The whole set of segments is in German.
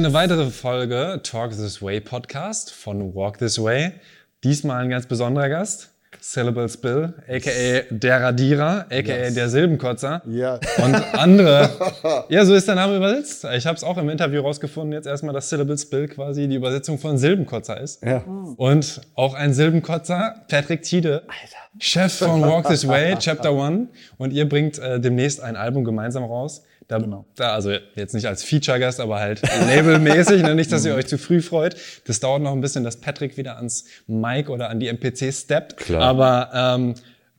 Eine weitere Folge Talk This Way Podcast von Walk This Way. Diesmal ein ganz besonderer Gast. Syllables Bill, aka der Radierer, aka Yes. der Silbenkotzer Ja. und andere. ja, so ist der Name übersetzt. Ich habe es auch im Interview rausgefunden, jetzt erstmal, dass Syllables Bill quasi die Übersetzung von Silbenkotzer ist. Ja. Und auch ein Silbenkotzer, Patrick Tiede, Chef von Walk This Way, Chapter One. Und ihr bringt äh, demnächst ein Album gemeinsam raus. Da, Genau. da, also jetzt nicht als Feature-Gast, aber halt labelmäßig. ne? Nicht, dass ihr euch zu früh freut. Das dauert noch ein bisschen, dass Patrick wieder ans Mic oder an die MPC steppt. Klar. Aber ähm,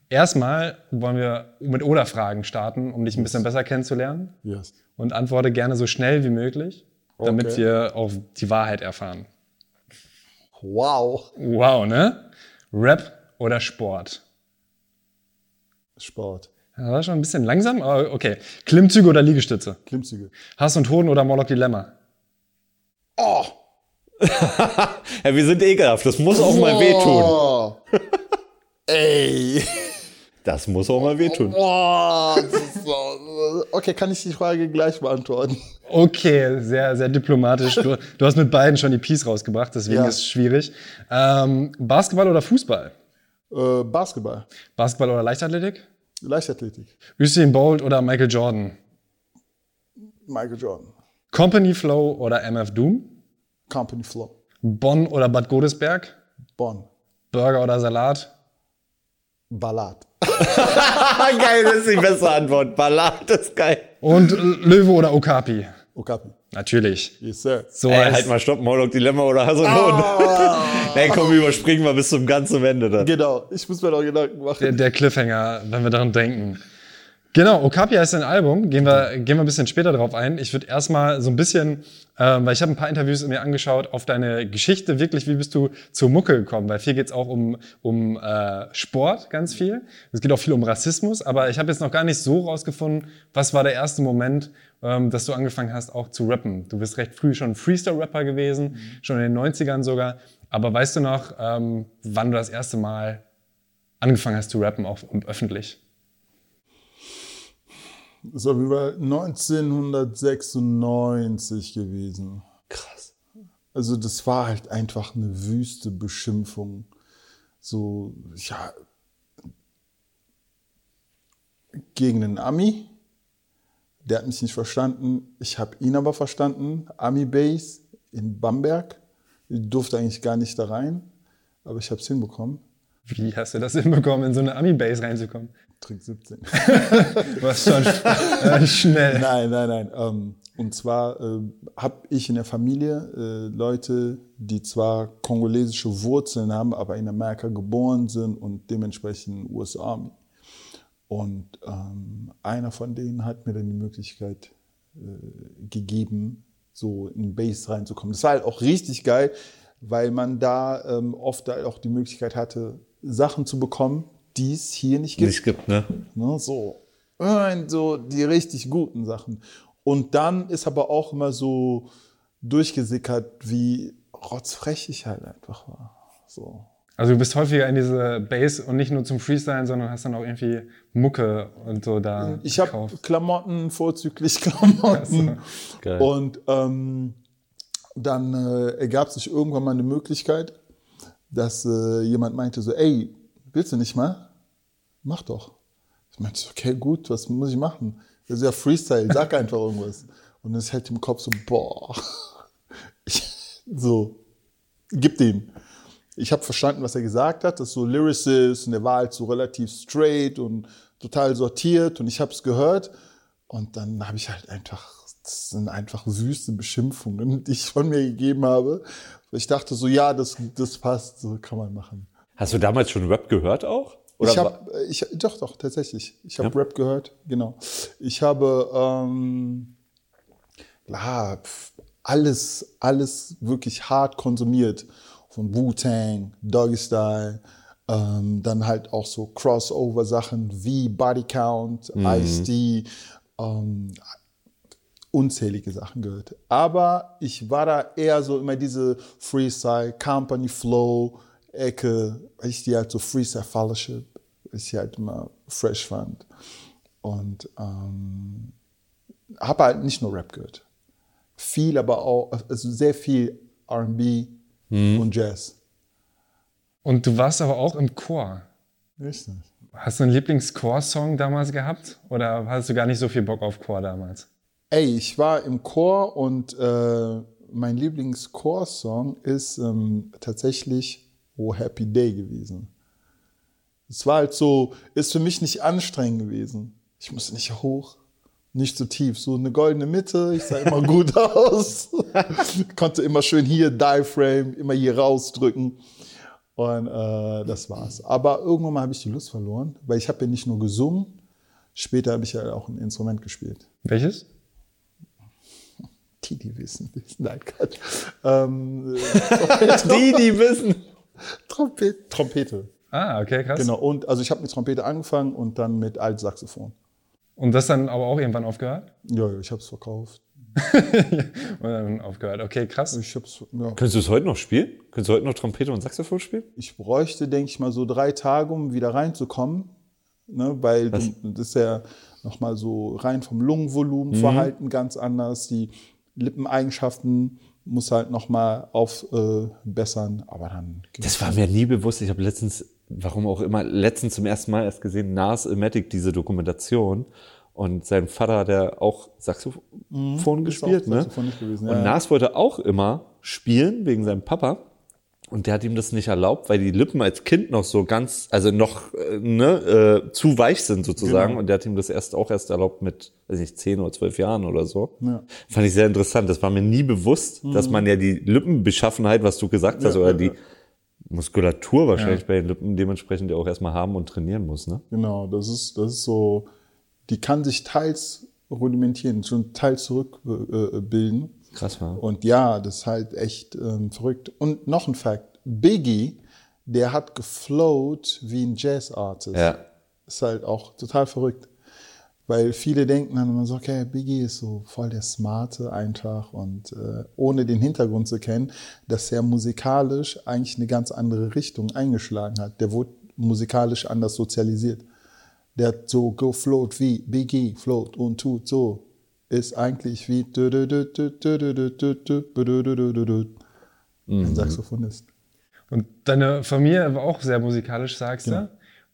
erstmal wollen wir mit Oder-Fragen starten, um dich ein bisschen besser kennenzulernen. Yes. Und antworte gerne so schnell wie möglich, damit Okay. wir auch die Wahrheit erfahren. Wow. Wow, ne? Rap oder Sport? Sport. Das war schon ein bisschen langsam, aber okay. Klimmzüge oder Liegestütze? Klimmzüge. Hass und Hoden oder Moloch Dilemma? Oh. ja, wir sind ekelhaft. Das muss auch mal wehtun. Ey. Das muss auch mal wehtun. Oh. Okay, kann ich die Frage gleich beantworten? Okay, sehr, sehr diplomatisch. Du, du hast mit beiden schon die Peace rausgebracht, deswegen Ja. ist es schwierig. Ähm, Basketball oder Fußball? Äh, Basketball. Basketball oder Leichtathletik? Leichtathletik. Usain Bolt oder Michael Jordan? Michael Jordan. Company Flow oder MF Doom? Company Flow. Bonn oder Bad Godesberg? Bonn. Burger oder Salat? Ballad. geil, das ist die bessere Antwort. Ballad ist geil. Und Löwe oder Okapi? Okapi. Natürlich. Yes, sir. So Ey, halt mal stopp, Moloch Dilemma oder und Hoden. Ey, komm, überspringen wir bis zum ganz zum Ende dann. Genau, ich muss mir noch Gedanken machen. der, der Cliffhanger, wenn wir daran denken. Genau, Okapi heißt ein Album. Gehen wir, gehen wir ein bisschen später drauf ein. Ich würde erstmal so ein bisschen, ähm, weil ich habe ein paar Interviews mir angeschaut, auf deine Geschichte wirklich, wie bist du zur Mucke gekommen? Weil viel geht's auch um, um äh, Sport, ganz viel. Es geht auch viel um Rassismus, aber ich habe jetzt noch gar nicht so rausgefunden, was war der erste Moment, ähm, dass du angefangen hast, auch zu rappen. Du bist recht früh schon Freestyle-Rapper gewesen, schon in den 90ern sogar. Aber weißt du noch, ähm, wann du das erste Mal angefangen hast zu rappen, auch öffentlich? Das war über 1996 gewesen. Krass. Also das war halt einfach eine wüste Beschimpfung. So, ja, gegen einen Ami. Der hat mich nicht verstanden. Ich habe ihn aber verstanden. Ami Base in Bamberg. Ich durfte eigentlich gar nicht da rein, aber ich habe es hinbekommen. Wie hast du das hinbekommen, in so eine Ami-Base reinzukommen? Trick 17. Du warst schon äh, schnell. Nein, nein, nein. Ähm, und zwar äh, habe ich in der Familie äh, Leute, die zwar kongolesische Wurzeln haben, aber in Amerika geboren sind und dementsprechend US Army. Und ähm, einer von denen hat mir dann die Möglichkeit äh, gegeben, so in Base reinzukommen. Das war halt auch richtig geil, weil man da ähm, oft halt auch die Möglichkeit hatte, Sachen zu bekommen, die es hier nicht gibt. Nicht gibt, ne? Ne, so. So die richtig guten Sachen. Und dann ist aber auch immer so durchgesickert, wie rotzfrech ich halt einfach war. So. Also du bist häufiger in diese Base und nicht nur zum Freestylen, sondern hast dann auch irgendwie Mucke und so da Ich habe. Klamotten, vorzüglich Klamotten. Geil. Und ähm, dann äh, ergab sich irgendwann mal eine Möglichkeit, dass äh, jemand meinte so, ey, willst du nicht mal? Mach doch. Ich meinte, okay, gut, was muss ich machen? Das ist ja Freestyle, sag einfach irgendwas. Und es hält im Kopf so, boah. Ich, so, gib dem. Ich habe verstanden, was er gesagt hat, das ist so Lyricist und er war halt so relativ straight und total sortiert und ich habe es gehört und dann habe ich halt einfach, das sind einfach wüste Beschimpfungen, die ich von mir gegeben habe. Ich dachte so, ja, das, das passt, so kann man machen. Hast du damals schon Rap gehört auch? ich wa- habe, ich, doch, doch, tatsächlich. Ich habe Rap gehört, genau. Ich habe, ähm, ja, pf, alles, alles wirklich hart konsumiert. Von Wu-Tang, Doggy Style, ähm, dann halt auch so Crossover-Sachen wie Body Count, Ice-T, ähm, unzählige Sachen gehört. Aber ich war da eher so immer diese Freestyle, Company Flow, Ecke, weil ich die halt so Freestyle Fellowship, ich die halt immer fresh fand. Und ähm, habe halt nicht nur Rap gehört. viel, aber auch, also sehr viel RB und Jazz. Und du warst aber auch im Chor. Richtig. Hast du einen Lieblings-Chor-Song damals gehabt? Oder hattest du gar nicht so viel Bock auf Chor damals? Ey, ich war im Chor und äh, mein Lieblings-Chor-Song ist ähm, tatsächlich Oh Happy Day gewesen. Es war halt so, ist für mich nicht anstrengend gewesen. Ich musste nicht hoch, nicht zu tief. So eine goldene Mitte, ich sah immer gut aus. Konnte immer schön hier Diaphragm, immer hier rausdrücken. Und äh, das war's. Aber irgendwann mal habe ich die Lust verloren, weil ich habe ja nicht nur gesungen, später habe ich ja auch ein Instrument gespielt. Welches? Die, die wissen, wissen. Nein, Gott. Ähm, Die, die wissen. Trompete. Trompete. Ah, okay, krass. Genau. Und also ich habe mit Trompete angefangen und dann mit Altsaxophon. Und das dann aber auch irgendwann aufgehört? Ja, ja, ich habe es verkauft. Und dann aufgehört. Okay, krass. Ich hab's, ja. Könntest du es heute noch spielen? Könntest du heute noch Trompete und Saxophon spielen? Ich bräuchte, denke ich mal, so drei Tage, um wieder reinzukommen. Ne, weil du, das ist ja nochmal so rein vom Lungenvolumenverhalten ganz anders. Die Lippeneigenschaften muss halt nochmal aufbessern. Aber dann Das war mir nie bewusst. Ich habe letztens, warum auch immer, letztens zum ersten Mal erst gesehen, Nas Ilmatic, diese Dokumentation. Und sein Vater hat ja auch Saxophon gespielt, auch ne? Gewesen, Und ja. Nas wollte auch immer spielen, wegen seinem Papa. Und der hat ihm das nicht erlaubt, weil die Lippen als Kind noch so ganz, also noch äh, ne, äh, zu weich sind sozusagen. Genau. Und der hat ihm das erst auch erst erlaubt mit, weiß nicht, zehn oder zwölf Jahren oder so. Ja. Fand ich sehr interessant. Das war mir nie bewusst, dass man ja die Lippenbeschaffenheit, was du gesagt hast, Mhm. Ja, oder ja, die. Muskulatur wahrscheinlich bei den Lippen dementsprechend ja auch erstmal haben und trainieren muss, ne? Genau, das ist, das ist so, die kann sich teils rudimentieren, schon teils zurückbilden. Äh, bilden. Krass war. Und ja, das ist halt echt ähm, verrückt. Und noch ein Fakt, Biggie, der hat geflowt wie ein Jazz-Artist. Ja. Ist halt auch total verrückt. Weil viele denken dann immer so, okay, Biggie ist so voll der Smarte einfach und äh, ohne den Hintergrund zu kennen, dass er musikalisch eigentlich eine ganz andere Richtung eingeschlagen hat. Der wurde musikalisch anders sozialisiert. Der hat so gefloat wie Biggie float und tut so. Ist eigentlich wie ein Saxophonist. Und deine Familie war auch sehr musikalisch, sagst Genau. du?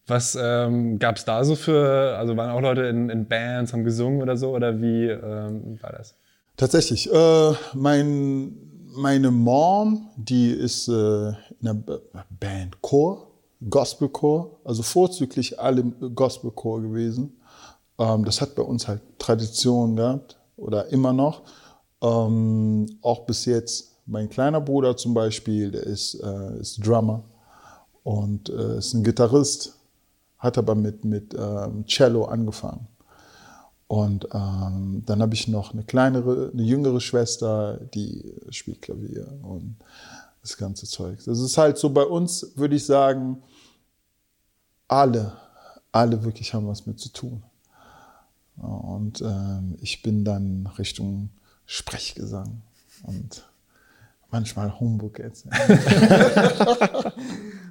Was ähm, gab es da so für, also waren auch Leute in, in Bands, haben gesungen oder so? Oder wie ähm, war das? Tatsächlich. Äh, mein, meine Mom, die ist äh, in einer Band Chor, Gospelchor, also vorzüglich alle Gospelchor gewesen. Ähm, das hat bei uns halt Tradition gehabt oder immer noch. Ähm, auch bis jetzt. Mein kleiner Bruder zum Beispiel, der ist, äh, ist Drummer und äh, ist ein Gitarrist, hat aber mit, mit ähm, Cello angefangen. Und ähm, dann habe ich noch eine kleinere, eine jüngere Schwester, die spielt Klavier und das ganze Zeug. Das ist halt so bei uns, würde ich sagen, alle, alle wirklich haben was mit zu tun. Und ähm, ich bin dann Richtung Sprechgesang und manchmal Humbug jetzt.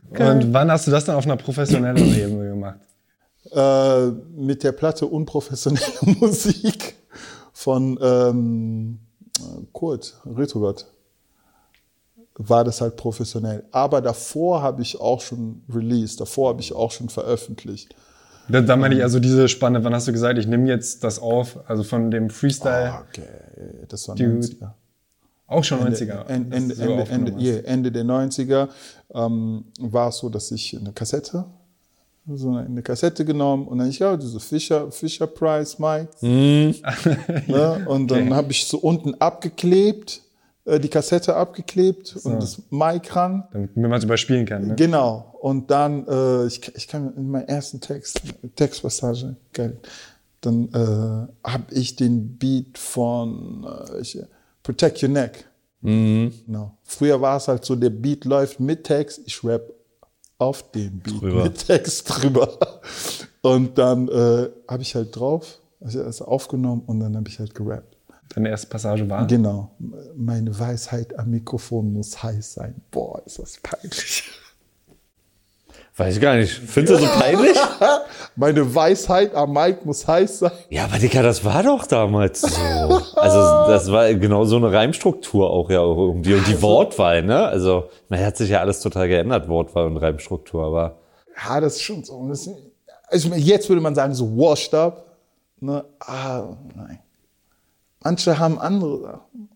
Und wann hast du das dann auf einer professionellen Ebene gemacht? äh, mit der Platte Unprofessionelle Musik von ähm, Kurt Retrogott war das halt professionell. Aber davor habe ich auch schon released, davor habe ich auch schon veröffentlicht. Da, da meine ich also diese Spanne, wann hast du gesagt, ich nehme jetzt das auf, also von dem Freestyle, Ah, Okay, das war Dude. 90er. auch schon 90er. Ende, dass Ende, du so Ende, Ende, yeah, Ende der 90er ähm, war es so, dass ich eine Kassette, so eine Kassette genommen und dann ich ja diese Fisher Fisher Price Mics, ne? und dann Okay. habe ich so unten abgeklebt, äh, die Kassette abgeklebt und das Mic ran. Damit man es überspielen kann. Ne? Genau. Und dann, äh, ich, ich kann in meinem ersten Text, Textpassage, geil, dann äh, habe ich den Beat von äh, ich, Protect Your Neck. Genau. Früher war es halt so, der Beat läuft mit Text, ich rap auf den Beat Drüber. mit Text drüber. Und dann äh, habe ich halt drauf, also aufgenommen und dann habe ich halt gerappt. Deine erste Passage war. Genau. Meine Weisheit am Mikrofon muss heiß sein. Boah, ist das peinlich. Weiß ich gar nicht. Findest du so peinlich? Meine Weisheit am Mike muss heiß sein. Ja, aber Dicker, das war doch damals so. Also das war genau so eine Reimstruktur auch ja auch irgendwie. Und die Wortwahl, ne? Also man hat sich ja alles total geändert, Wortwahl und Reimstruktur, aber Ja, das ist schon so. Das, also jetzt würde man sagen, so washed up. Ne? Ah, nein. Manche haben andere Sachen.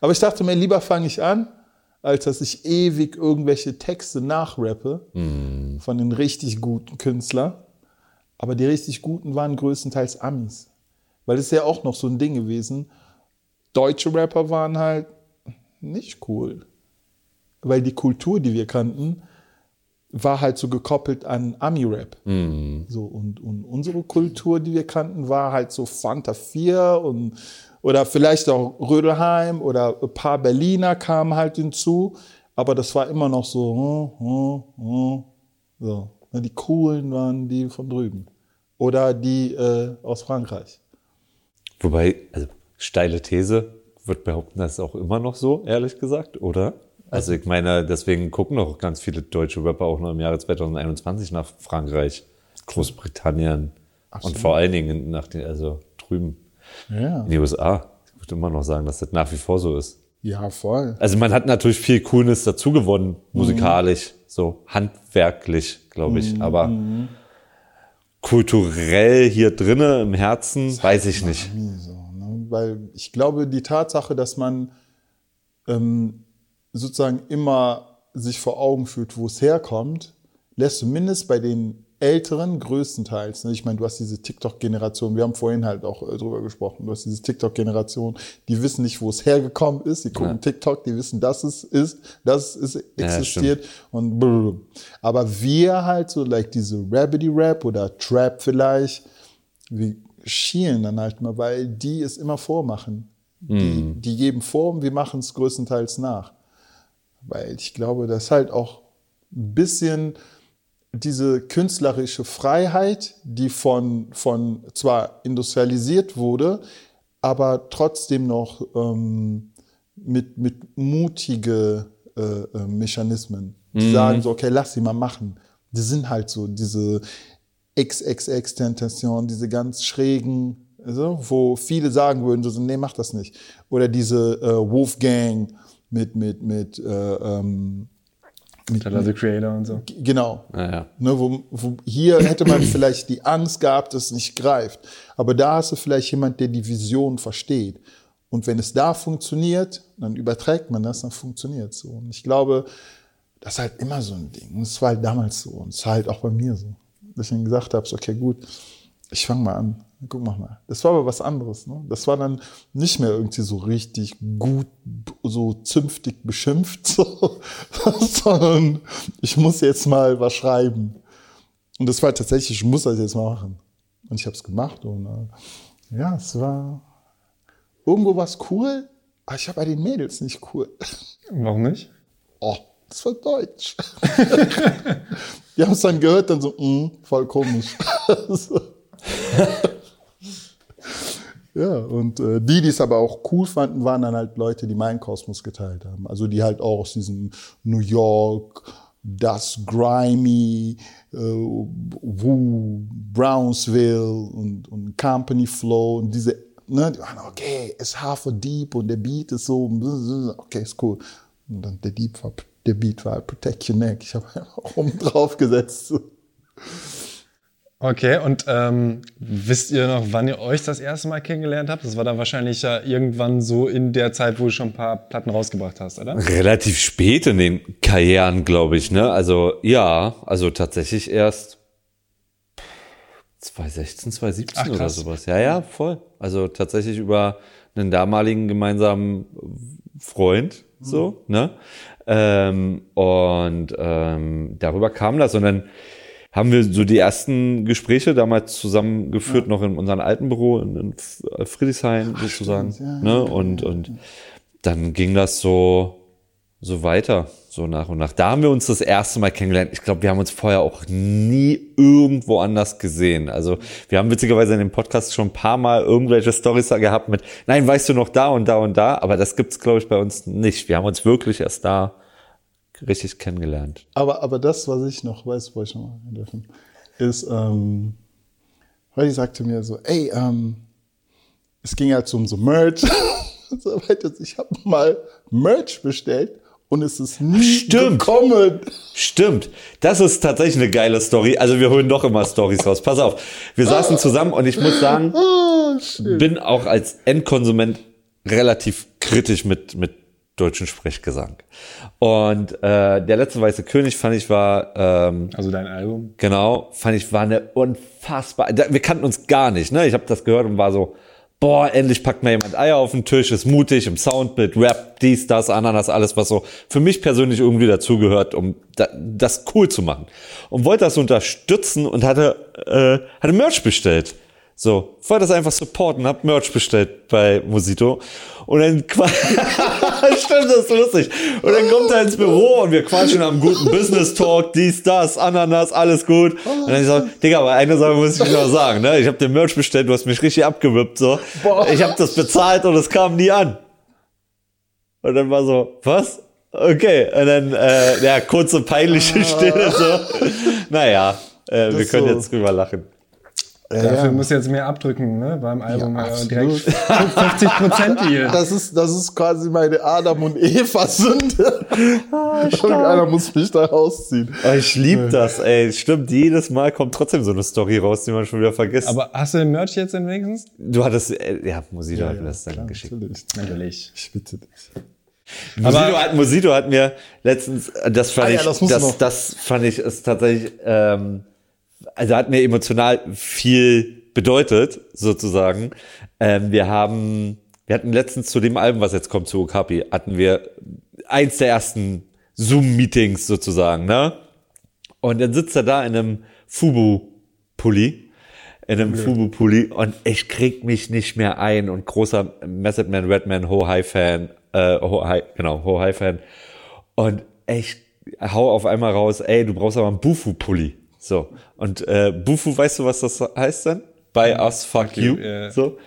Aber ich dachte mir, lieber fange ich an, als dass ich ewig irgendwelche Texte nachrappe von den richtig guten Künstlern. Aber die richtig guten waren größtenteils Amis. Weil das ist ja auch noch so ein Ding gewesen. Deutsche Rapper waren halt nicht cool. Weil die Kultur, die wir kannten, war halt so gekoppelt an Ami-Rap. So, und, und unsere Kultur, die wir kannten, war halt so Fanta 4 und oder vielleicht auch Rödelheim oder ein paar Berliner kamen halt hinzu, aber das war immer noch so, hm, hm, hm, so. Die coolen waren die von drüben. Oder die äh, aus Frankreich. wobei, also steile These, wird behaupten, das ist auch immer noch so, ehrlich gesagt, oder? Also ich meine, deswegen gucken doch ganz viele deutsche Rapper auch noch im Jahre 2021 nach Frankreich, Großbritannien und vor allen Dingen nach den, also drüben Ja. in die USA. Ich würde immer noch sagen, dass das nach wie vor so ist. Ja, voll. Also man hat natürlich viel Coolness dazu gewonnen, musikalisch, so handwerklich, glaube ich. Aber kulturell hier drinne im Herzen, weiß ich nicht. So, ne? Weil ich glaube, die Tatsache, dass man ähm, sozusagen immer sich vor Augen führt, wo es herkommt, lässt zumindest bei den Älteren größtenteils, ne? ich meine, du hast diese TikTok-Generation, wir haben vorhin halt auch äh, drüber gesprochen, du hast diese TikTok-Generation, die wissen nicht, wo es hergekommen ist, die gucken Ja. TikTok, die wissen, dass es ist, dass es Ja, existiert und brr. aber wir halt so, like diese Rabbity-Rap oder Trap vielleicht, wir schielen dann halt mal, weil die es immer vormachen. Die, die geben vor und wir machen es größtenteils nach. Weil ich glaube, das ist halt auch ein bisschen diese künstlerische Freiheit, die von, von zwar industrialisiert wurde, aber trotzdem noch ähm, mit, mit mutige äh, äh, Mechanismen. Die sagen so, okay, lass sie mal machen. Die sind halt so diese XXX-Tentation, diese ganz schrägen, also, wo viele sagen würden, so, nee, mach das nicht. Oder diese äh, Wolfgang mit, mit, mit, äh, ähm, mit, Tyler, the Creator und so. genau. Naja. Ne, wo, wo, hier hätte man vielleicht die Angst gehabt, dass es nicht greift. Aber da hast du vielleicht jemand, der die Vision versteht. Und wenn es da funktioniert, dann überträgt man das, dann funktioniert es so. Und ich glaube, das ist halt immer so ein Ding. Und es war halt damals so. Und es war halt auch bei mir so. Dass ich dann gesagt habe, so, okay, gut, ich fange mal an. Guck mal mal. Das war aber was anderes. Ne? Das war dann nicht mehr irgendwie so richtig gut, so zünftig beschimpft, so, sondern ich muss jetzt mal was schreiben. Und das war tatsächlich, ich muss das jetzt mal machen. Und ich habe es gemacht. Und äh, ja, es war irgendwo was cool, aber ich war bei den Mädels nicht cool. Warum nicht? Oh, das war Deutsch. Die haben es dann gehört, dann so, mm, voll komisch. so. Ja, und äh, die, die es aber auch cool fanden, waren dann halt Leute, die meinen Kosmos geteilt haben. Also die halt auch aus diesem New York, das Grimy, äh, Woo, Brownsville und, und Company Flow und diese, ne, die waren, okay, es Half Deep und der Beat ist so, okay, ist cool. Und dann der Deep war, der Beat war Protect Your Neck. Ich habe oben drauf gesetzt. Okay, und ähm, wisst ihr noch, wann ihr euch das erste Mal kennengelernt habt? Das war dann wahrscheinlich ja irgendwann so in der Zeit, wo du schon ein paar Platten rausgebracht hast, oder? Relativ spät in den Karrieren, glaube ich, ne? Also ja, also tatsächlich erst 2016, 2017 Ach, oder sowas. Ja, ja, voll. Also tatsächlich über einen damaligen gemeinsamen Freund, so, ne? Ähm, und ähm, darüber kam das und dann haben wir so die ersten Gespräche damals zusammengeführt, noch in unserem alten Büro in, in Friedrichshain sozusagen. stimmt, ja, ne? Und, und dann ging das so, so weiter, so nach und nach. Da haben wir uns das erste Mal kennengelernt. Ich glaube, wir haben uns vorher auch nie irgendwo anders gesehen. Also wir haben witzigerweise in dem Podcast schon ein paar Mal irgendwelche Storys da gehabt mit, nein, weißt du noch da und da und da, aber das gibt's glaube ich, bei uns nicht. Wir haben uns wirklich erst da richtig kennengelernt. Aber, aber das, was ich noch weiß, wollte ich noch mal dürfen, ist, ähm, Weil die sagte mir so, ey, ähm, es ging halt so um so Merch. so weiter. Ich habe mal Merch bestellt und es ist nie Stimmt. gekommen. Stimmt. Das ist tatsächlich eine geile Story. Also wir holen doch immer Stories raus. Pass auf. Wir saßen zusammen und ich muss sagen, Oh, bin auch als Endkonsument relativ kritisch mit, mit deutschen Sprechgesang. Und äh, der letzte weiße König fand ich war ähm, Also dein Album. Genau, fand ich, war eine unfassbar. Wir kannten uns gar nicht, ne? Ich habe das gehört und war so, boah, endlich packt mir jemand Eier auf den Tisch, ist mutig im Soundbild, Rap, dies, das, Ananas, alles, was so für mich persönlich irgendwie dazugehört, um da, das cool zu machen. Und wollte das unterstützen und hatte, äh, hatte Merch bestellt. So, wollte das einfach supporten, hab Merch bestellt bei Mosito. Und dann Stimmt, das ist lustig. Und dann kommt er ins Büro und wir quatschen am guten Business Talk, dies, das, Ananas, alles gut. Und dann ich so, Digga, aber eine Sache muss ich noch sagen, ne? Ich habe den Merch bestellt, du hast mich richtig abgewippt, so. Ich habe das bezahlt und es kam nie an. Und dann war so, was? Okay, und dann, äh, ja, kurze peinliche Stille, so. Naja, äh, wir können so. jetzt drüber lachen. Ja, Dafür ja. musst du jetzt mehr abdrücken, ne? Beim Album Ja, äh, direkt 50 Prozent hier. Das ist, das ist quasi meine Adam und Eva Sünde. Irgendeiner muss mich da rausziehen. Oh, ich lieb das, ey. Stimmt, jedes Mal kommt trotzdem so eine Story raus, die man schon wieder vergisst. Aber hast du den Merch jetzt denn wenigstens? du hattest, äh, ja, Mosito hat mir das dann klar, geschickt. natürlich. Natürlich. Ich bitte dich. Mosito Aber- hat, Mosito hat mir letztens, äh, das fand Ah ja, ich, das muss das, das fand ich ist tatsächlich, ähm, also hat mir emotional viel bedeutet, sozusagen. Ähm, wir haben, wir hatten letztens zu dem Album, was jetzt kommt, zu Okapi, hatten wir eins der ersten Zoom-Meetings sozusagen, ne? Und dann sitzt er da in einem Fubu-Pulli, in einem Fubu-Pulli und ich krieg mich nicht mehr ein und großer Method Man, Redman, Ho High Fan, äh, Ho High, genau, Ho High Fan und ich hau auf einmal raus, ey, du brauchst aber einen Bufu-Pulli. So. Und äh, Bufu, weißt du, was das heißt dann? By us, fuck, you. you, ja. So.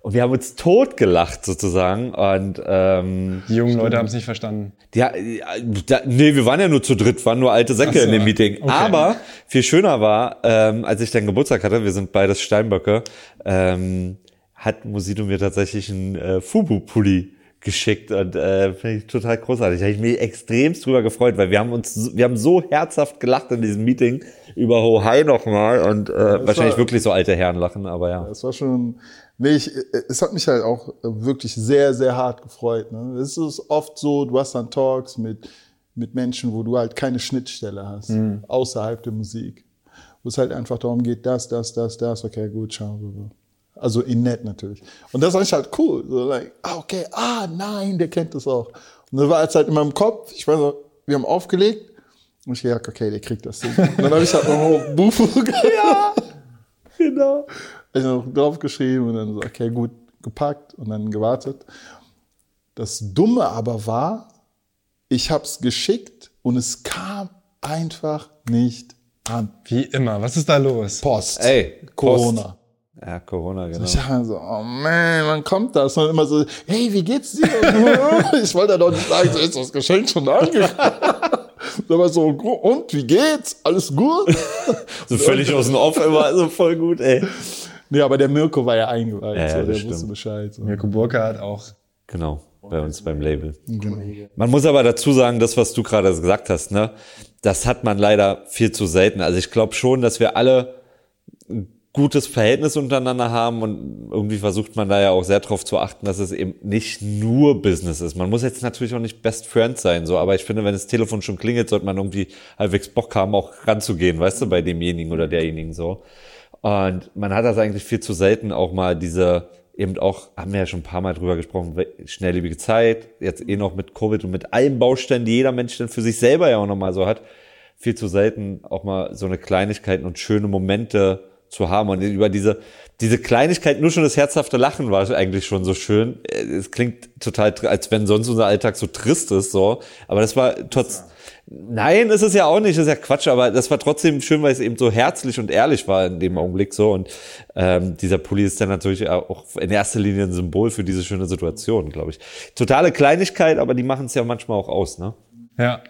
Und wir haben uns totgelacht sozusagen und ähm, Die jungen Leute haben es nicht verstanden. ja, da, nee, wir waren ja nur zu dritt, waren nur alte Säcke so, in dem Meeting. okay. Aber viel schöner war, ähm, als ich dann Geburtstag hatte, wir sind beides Steinböcke, ähm, hat Musito mir tatsächlich einen äh, Fubu-Pulli geschickt und äh, finde ich total großartig. Da habe ich mich extremst drüber gefreut, weil wir haben uns, wir haben so herzhaft gelacht in diesem Meeting über Ho Hai nochmal und äh, wahrscheinlich war- wirklich so alte Herren lachen, aber ja. Es war schon, nee, ich, es hat mich halt auch wirklich sehr, sehr hart gefreut. Ne? Es ist oft so, du hast dann Talks mit, mit Menschen, wo du halt keine Schnittstelle hast, außerhalb der Musik. Wo es halt einfach darum geht, das, das, das, das, okay, gut, schauen wir. Also in nett natürlich. Und das war ich halt cool. So, like, ah, okay, ah, nein, der kennt das auch. Und das war jetzt halt in meinem Kopf, ich weiß noch, wir haben aufgelegt und ich gedacht, okay, der kriegt das Ding. Und dann habe ich halt noch Bufu ja, genau. Also noch draufgeschrieben und dann so, okay, gut, gepackt und dann gewartet. Das Dumme aber war, ich habe es geschickt und es kam einfach nicht an. Wie immer. Was ist da los? Post. Ey, Corona. Ja, Corona, genau. Ich dachte so, oh man, wann kommt das? Und immer so, hey, wie geht's dir? ich wollte ja doch nicht sagen, so ist das Geschenk schon angekommen. Aber so, und wie geht's? Alles gut? So völlig aus dem Off immer, also voll gut, ey. nee, aber der Mirko war ja eingeweiht, Ja, ja, so, der stimmt. wusste Bescheid. So. Mirko Burkhardt auch. Genau, bei uns beim Label. Genau. Man muss aber dazu sagen, das, was du gerade gesagt hast, ne, das hat man leider viel zu selten. Also ich glaube schon, dass wir alle gutes Verhältnis untereinander haben und irgendwie versucht man da ja auch sehr darauf zu achten, dass es eben nicht nur Business ist. Man muss jetzt natürlich auch nicht Best Friend sein, so, aber ich finde, wenn das Telefon schon klingelt, sollte man irgendwie halbwegs Bock haben, auch ranzugehen, weißt du, bei demjenigen oder derjenigen so. Und man hat das eigentlich viel zu selten auch mal diese, eben auch, haben wir ja schon ein paar Mal drüber gesprochen, schnelllebige Zeit, jetzt eh noch mit Covid und mit allen Bausteinen, die jeder Mensch dann für sich selber ja auch nochmal so hat, viel zu selten auch mal so eine Kleinigkeiten und schöne Momente zu haben. Und über diese, diese Kleinigkeit, nur schon das herzhafte Lachen war eigentlich schon so schön. Äh, Es klingt total, als wenn sonst unser Alltag so trist ist, so. Aber das war trotz, Nein, ist es ja auch nicht, das ist ja Quatsch, aber das war trotzdem schön, weil es eben so herzlich und ehrlich war in dem Augenblick so. Und ähm, dieser Pulli ist dann natürlich auch in erster Linie ein Symbol für diese schöne Situation, glaube ich. Totale Kleinigkeit, aber die machen es ja manchmal auch aus, ne? Ja.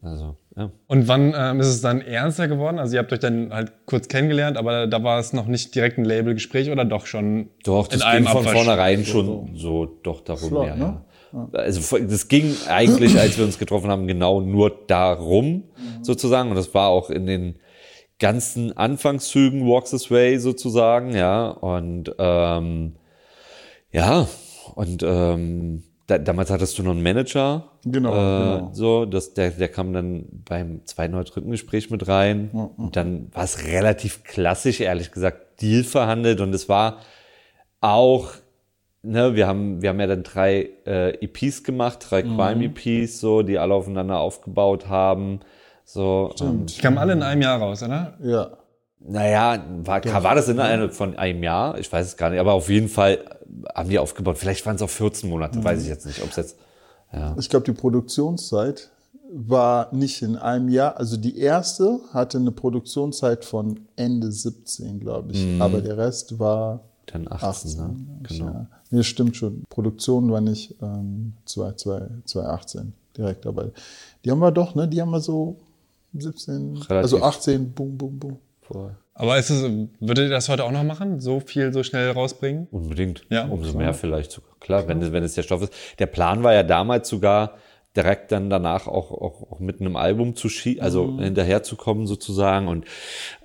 Also, ja. Und wann ähm, ist es dann ernster geworden? Also ihr habt euch dann halt kurz kennengelernt, aber da war es noch nicht direkt ein Labelgespräch oder doch schon Doch, das in einem ging von Abwasch? vornherein schon so doch darum, Flott, ja, ne? ja. Also das ging eigentlich, als wir uns getroffen haben, genau nur darum, sozusagen. Und das war auch in den ganzen Anfangszügen Walks This Way sozusagen, ja. Und ähm, ja, und ähm, da, damals hattest du noch einen Manager. Genau, Äh, genau. So, das, der, der kam dann beim zweiten oder dritten Gespräch mit rein. Und dann war es relativ klassisch, ehrlich gesagt, Deal verhandelt. Und es war auch, ne, wir haben, wir haben ja dann drei äh, EPs gemacht, drei Mhm. Crime-EPs, so, die alle aufeinander aufgebaut haben. So, und, Die kamen alle in einem Jahr raus, oder? Ja. Naja, war, war das innerhalb von einem Jahr? Ich weiß es gar nicht, aber auf jeden Fall haben die aufgebaut. Vielleicht waren es auch 14 Monate, Mhm. weiß ich jetzt nicht, ob es jetzt. Ich glaube, die Produktionszeit war nicht in einem Jahr. Also die erste hatte eine Produktionszeit von Ende 17, glaube ich. Aber der Rest war Dann 18, 18. ne? Genau. Ja. Nee, stimmt schon. Produktion war nicht ähm, 2, 2, 2018 direkt, aber die haben wir doch, ne? Die haben wir so 17, Relativ. also 18, boom, boom, boom. Voll. Aber ist es, würdet ihr das heute auch noch machen? So viel so schnell rausbringen? Unbedingt. Ja, Umso klar. mehr vielleicht sogar. Klar, wenn, es- wenn es der Stoff ist. Der Plan war ja damals sogar, direkt dann danach auch, auch, auch mit einem Album zu schie also hinterherzukommen sozusagen. Und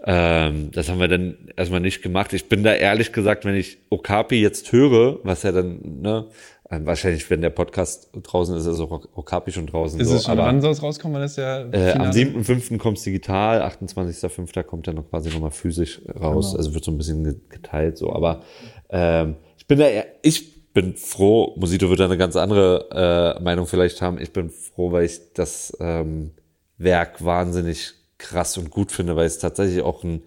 ähm, das haben wir dann erstmal nicht gemacht. Ich bin da ehrlich gesagt, wenn ich Okapi jetzt höre, was ja dann, ne, äh, wahrscheinlich, wenn der Podcast draußen ist, ist auch Okapi schon draußen. Ist so, es schon, aber, wann soll es rauskommen? Wann ist der äh, am Finale? 7.5. kommt es digital, 28.5. kommt dann noch quasi nochmal physisch raus. Also wird so ein bisschen ge- geteilt so. Aber ähm, ich bin da eher, ich bin froh, Musito wird da eine ganz andere äh, Meinung vielleicht haben. Ich bin froh, weil ich das ähm, Werk wahnsinnig krass und gut finde, weil es tatsächlich auch ein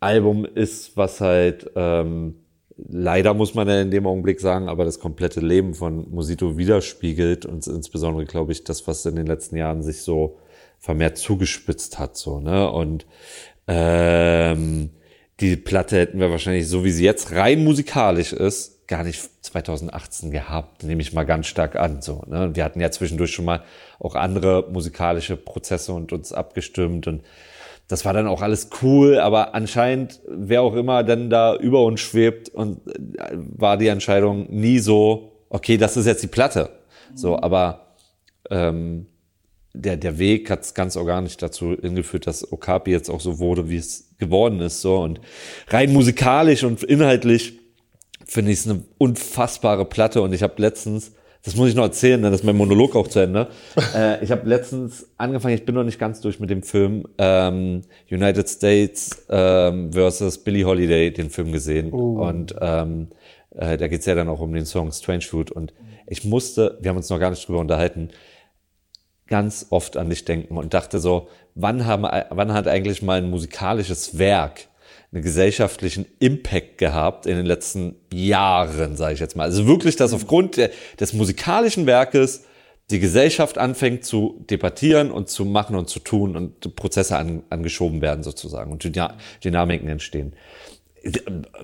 Album ist, was halt ähm, leider muss man ja in dem Augenblick sagen, aber das komplette Leben von Musito widerspiegelt und insbesondere glaube ich das, was in den letzten Jahren sich so vermehrt zugespitzt hat, so ne und ähm, die Platte hätten wir wahrscheinlich so wie sie jetzt rein musikalisch ist gar nicht 2018 gehabt, nehme ich mal ganz stark an. So, ne? Wir hatten ja zwischendurch schon mal auch andere musikalische Prozesse und uns abgestimmt und das war dann auch alles cool, aber anscheinend, wer auch immer dann da über uns schwebt und äh, war die Entscheidung nie so, okay, das ist jetzt die Platte. So, aber ähm, der, der Weg hat es ganz organisch dazu hingeführt, dass Okapi jetzt auch so wurde, wie es geworden ist. So und rein musikalisch und inhaltlich finde ich es eine unfassbare Platte. Und ich habe letztens, das muss ich noch erzählen, dann ist mein Monolog auch zu Ende. äh, ich habe letztens angefangen, ich bin noch nicht ganz durch mit dem Film ähm, United States ähm, versus Billie Holiday, den Film gesehen. Und ähm, äh, da geht's ja dann auch um den Song Strange Fruit. Und ich musste, wir haben uns noch gar nicht drüber unterhalten, ganz oft an dich denken und dachte so, wann, haben, wann hat eigentlich mal ein musikalisches Werk einen gesellschaftlichen Impact gehabt in den letzten Jahren, sage ich jetzt mal. Also wirklich, dass aufgrund der, des musikalischen Werkes die Gesellschaft anfängt zu debattieren und zu machen und zu tun und Prozesse an, angeschoben werden sozusagen und Dyna Dynamiken entstehen.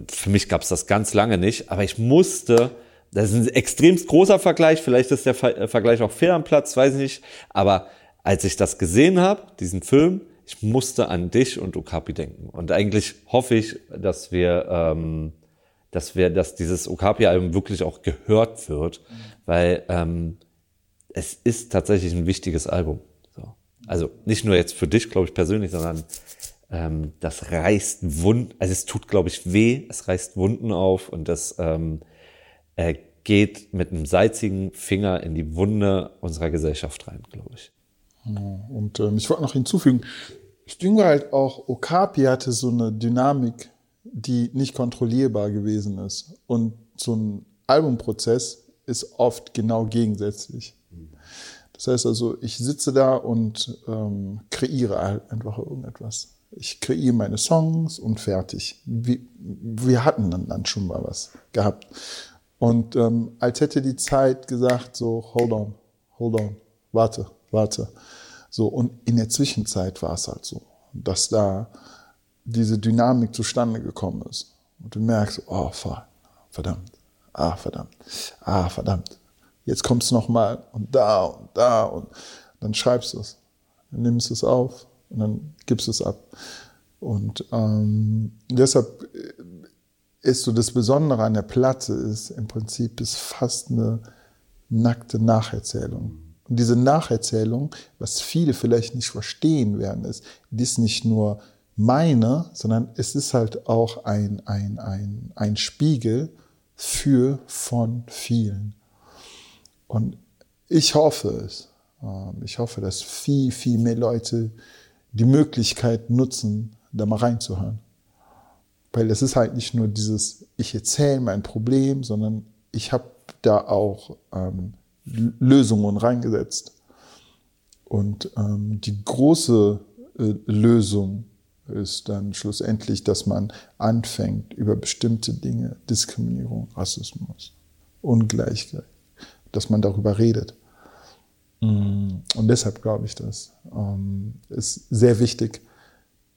Für mich gab es das ganz lange nicht, aber ich musste, das ist ein extremst großer Vergleich, vielleicht ist der Ver Vergleich auch fair am Platz, weiß ich nicht, aber als ich das gesehen habe, diesen Film, ich musste an dich und Okapi denken. Und eigentlich hoffe ich, dass wir, ähm, dass wir, dass dieses Okapi-Album wirklich auch gehört wird, weil ähm, es ist tatsächlich ein wichtiges Album. So. Also nicht nur jetzt für dich, glaube ich, persönlich, sondern ähm, das reißt Wunden, also es tut, glaube ich, weh, es reißt Wunden auf und das ähm, äh, geht mit einem salzigen Finger in die Wunde unserer Gesellschaft rein, glaube ich. Und ähm, ich wollte noch hinzufügen, Ding war halt auch, Okapi hatte so eine Dynamik, die nicht kontrollierbar gewesen ist. Und so ein Albumprozess ist oft genau gegensätzlich. Das heißt also, ich sitze da und ähm, kreiere halt einfach irgendetwas. Ich kreiere meine Songs und fertig. Wir, wir hatten dann, dann schon mal was gehabt. Und ähm, als hätte die Zeit gesagt, so, hold on, hold on, warte, warte. So, und in der Zwischenzeit war es halt so, dass da diese Dynamik zustande gekommen ist. Und du merkst, oh, verdammt, ah, verdammt, ah, verdammt. Jetzt kommst du nochmal und da und da und dann schreibst du es. dann nimmst du es auf und dann gibst du es ab. Und ähm, deshalb ist so das Besondere an der Platte ist im Prinzip ist fast eine nackte Nacherzählung. Und diese Nacherzählung, was viele vielleicht nicht verstehen werden, ist, die ist nicht nur meine, sondern es ist halt auch ein, ein, ein, ein Spiegel für von vielen. Und ich hoffe es. Ähm, ich hoffe, dass viel, viel mehr Leute die Möglichkeit nutzen, da mal reinzuhören. Weil es ist halt nicht nur dieses, ich erzähle mein Problem, sondern ich habe da auch ähm, Lösungen reingesetzt. Und ähm, die große äh, Lösung ist dann schlussendlich, dass man anfängt, über bestimmte Dinge, Diskriminierung, Rassismus, Ungleichheit, dass man darüber redet. Mm, und deshalb glaube ich, das ähm, ist sehr wichtig,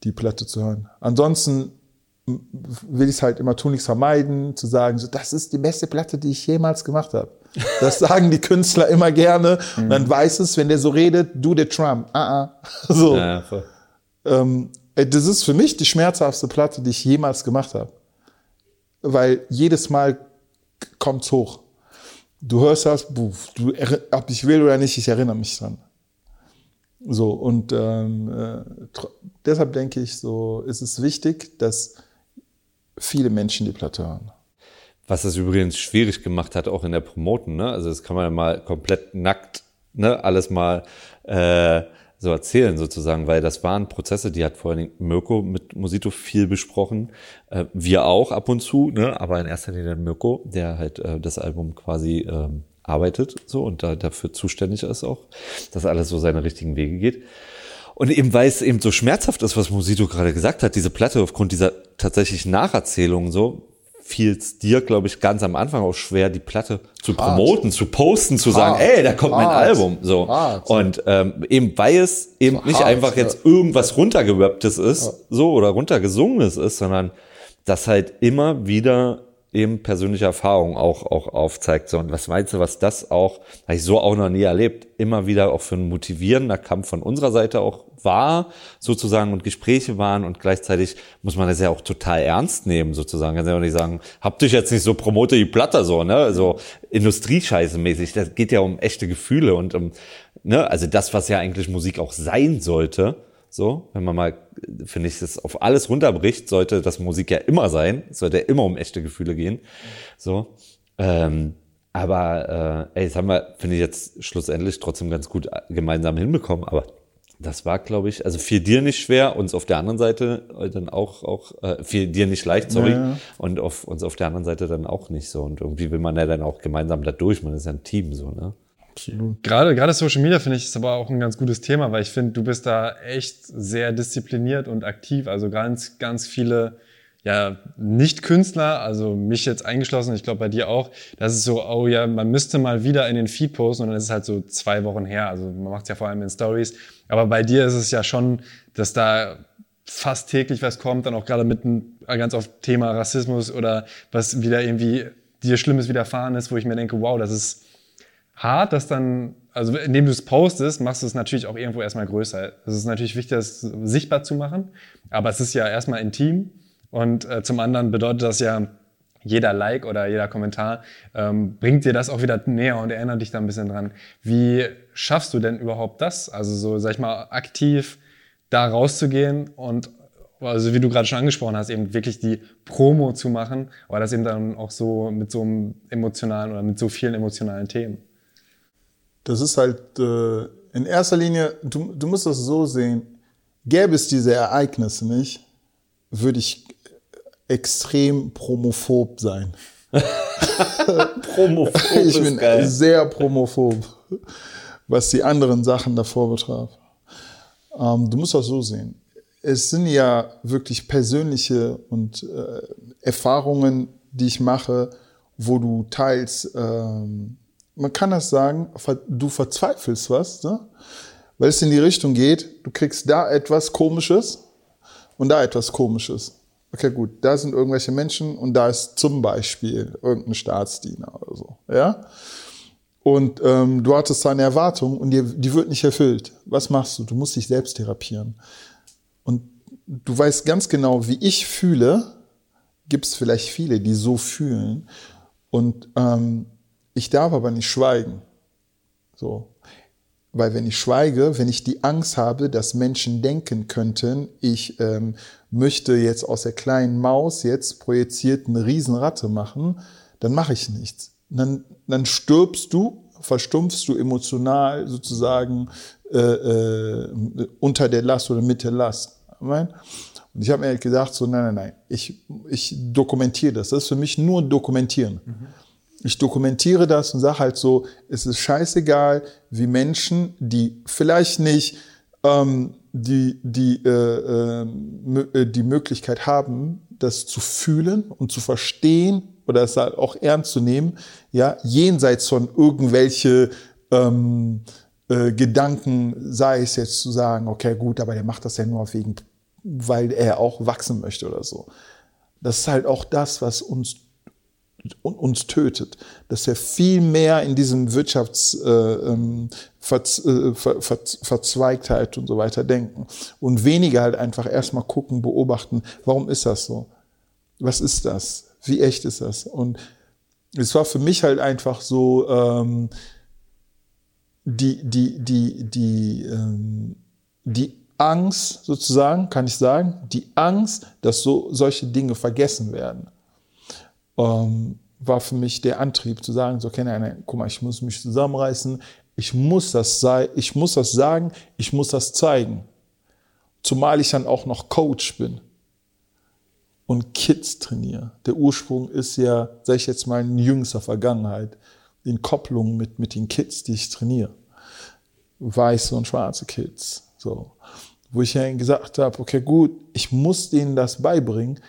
die Platte zu hören. Ansonsten will ich es halt immer tunlichst vermeiden, zu sagen, so, das ist die beste Platte, die ich jemals gemacht habe. Das sagen die Künstler immer gerne. Und dann weiß es, wenn der so redet, du der Trump. Ah, ah. So. Ja, ähm, das ist für mich die schmerzhaftste Platte, die ich jemals gemacht habe. Weil jedes Mal kommt's hoch. Du hörst das, du, ob ich will oder nicht, ich erinnere mich dran. So, und ähm, äh, deshalb denke ich, so ist es wichtig, dass viele Menschen die Platte hören. Was das übrigens schwierig gemacht hat, auch in der Promoten, ne? Also das kann man ja mal komplett nackt, ne, alles mal äh, so erzählen sozusagen, weil das waren Prozesse, die hat vor allen Dingen Mirko mit Musito viel besprochen, äh, wir auch ab und zu, ne? aber in erster Linie Mirko, der halt äh, das Album quasi ähm, arbeitet so und da dafür zuständig ist auch, dass alles so seine richtigen Wege geht. Und eben weil es eben so schmerzhaft ist, was Musito gerade gesagt hat, diese Platte aufgrund dieser tatsächlichen Nacherzählungen so, fiel es dir, glaube ich, ganz am Anfang auch schwer, die Platte zu Hart. promoten, zu posten, zu Hart. sagen, ey, da kommt Hart. mein Album. So. Und ähm, eben weil es eben so nicht einfach ja. jetzt irgendwas runtergewebtes ist, ja. so oder runtergesungenes ist, sondern das halt immer wieder eben persönliche Erfahrung auch, auch aufzeigt. So, und was meinst du, was das auch, habe ich so auch noch nie erlebt, immer wieder auch für ein motivierender Kampf von unserer Seite auch war, sozusagen, und Gespräche waren und gleichzeitig muss man das ja auch total ernst nehmen, sozusagen. Kann ja auch nicht sagen, habt dich jetzt nicht so promote die Platte so, ne, so Industriescheiße mäßig. Das geht ja um echte Gefühle und um, ne, also das, was ja eigentlich Musik auch sein sollte so, wenn man mal, finde ich, das auf alles runterbricht, sollte das Musik ja immer sein. Es sollte ja immer um echte Gefühle gehen. So. Ähm, aber äh, ey, das haben wir, finde ich, jetzt schlussendlich trotzdem ganz gut gemeinsam hinbekommen. Aber das war, glaube ich, also fiel dir nicht schwer, uns auf der anderen Seite dann auch, auch äh, fiel dir nicht leicht, sorry, ja. und auf uns auf der anderen Seite dann auch nicht so. Und irgendwie will man ja dann auch gemeinsam da durch, man ist ja ein Team so, ne? Gerade, gerade Social Media finde ich ist aber auch ein ganz gutes Thema, weil ich finde, du bist da echt sehr diszipliniert und aktiv. Also ganz, ganz viele ja, Nicht-Künstler, also mich jetzt eingeschlossen, ich glaube bei dir auch, das ist so, oh ja, man müsste mal wieder in den Feed posten und dann ist es halt so zwei Wochen her. Also man macht es ja vor allem in Stories. Aber bei dir ist es ja schon, dass da fast täglich was kommt, dann auch gerade mit einem ganz oft Thema Rassismus oder was wieder irgendwie dir Schlimmes widerfahren ist, wo ich mir denke, wow, das ist hart, dass dann, also indem du es postest, machst du es natürlich auch irgendwo erstmal größer. Es ist natürlich wichtig, das sichtbar zu machen, aber es ist ja erstmal intim und äh, zum anderen bedeutet das ja, jeder Like oder jeder Kommentar ähm, bringt dir das auch wieder näher und erinnert dich da ein bisschen dran. Wie schaffst du denn überhaupt das? Also so, sag ich mal, aktiv da rauszugehen und also wie du gerade schon angesprochen hast, eben wirklich die Promo zu machen, aber das eben dann auch so mit so einem emotionalen oder mit so vielen emotionalen Themen. Das ist halt äh, in erster Linie, du, du musst das so sehen, gäbe es diese Ereignisse nicht, würde ich extrem promophob sein. promophob. ich bin geil. sehr promophob, was die anderen Sachen davor betraf. Ähm, du musst das so sehen. Es sind ja wirklich persönliche und äh, Erfahrungen, die ich mache, wo du teils ähm, man kann das sagen, du verzweifelst was, ne? weil es in die Richtung geht, du kriegst da etwas Komisches und da etwas Komisches. Okay, gut, da sind irgendwelche Menschen und da ist zum Beispiel irgendein Staatsdiener oder so, ja. und ähm, du hattest da eine Erwartung und die, die wird nicht erfüllt. Was machst du? Du musst dich selbst therapieren. Und du weißt ganz genau, wie ich fühle, gibt es vielleicht viele, die so fühlen. Und ähm, ich darf aber nicht schweigen. So. Weil wenn ich schweige, wenn ich die Angst habe, dass Menschen denken könnten, ich ähm, möchte jetzt aus der kleinen Maus jetzt projiziert eine Riesenratte machen, dann mache ich nichts. Dann, dann stirbst du, verstumpfst du emotional sozusagen äh, äh, unter der Last oder mit der Last. Und ich habe mir gedacht, so nein, nein, nein, ich, ich dokumentiere das. Das ist für mich nur dokumentieren. Mhm. Ich dokumentiere das und sage halt so, es ist scheißegal, wie Menschen, die vielleicht nicht ähm, die, die, äh, äh, die Möglichkeit haben, das zu fühlen und zu verstehen oder es halt auch ernst zu nehmen, ja, jenseits von irgendwelche ähm, äh, Gedanken, sei es jetzt zu sagen, okay, gut, aber der macht das ja nur wegen, weil er auch wachsen möchte oder so. Das ist halt auch das, was uns uns tötet, dass wir viel mehr in diesem Wirtschafts äh, ähm, äh, und so weiter denken und weniger halt einfach erstmal gucken, beobachten, warum ist das so? Was ist das? Wie echt ist das? Und es war für mich halt einfach so ähm, die die die die ähm, die Angst sozusagen, kann ich sagen, die Angst, dass so solche Dinge vergessen werden ähm, war für mich der Antrieb zu sagen, so, okay, nein, nein, guck mal, ich muss mich zusammenreißen, ich muss das sei, ich muss das sagen, ich muss das zeigen. Zumal ich dann auch noch Coach bin und Kids trainiere. Der Ursprung ist ja, sag ich jetzt mal, in jüngster Vergangenheit, in Kopplung mit, mit den Kids, die ich trainiere. Weiße und schwarze Kids, so. Wo ich ja gesagt habe, okay, gut, ich muss denen das beibringen,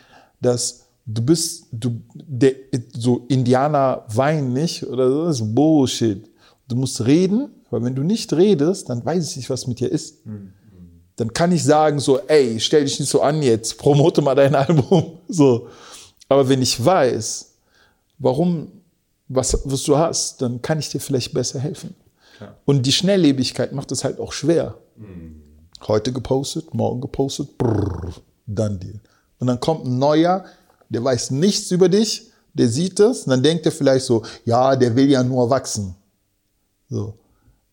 dass du bist, du, der, so Indianer weinen nicht oder so, das ist Bullshit. Du musst reden, weil wenn du nicht redest, dann weiß ich nicht, was mit dir ist. Dann kann ich sagen so, ey, stell dich nicht so an jetzt, promote mal dein Album, so. Aber wenn ich weiß, warum, was, was du hast, dann kann ich dir vielleicht besser helfen. Klar. Und die Schnelllebigkeit macht es halt auch schwer. Mhm. Heute gepostet, morgen gepostet, brrr, dann Deal. Und dann kommt ein neuer, der weiß nichts über dich, der sieht das und dann denkt er vielleicht so, ja, der will ja nur wachsen. So.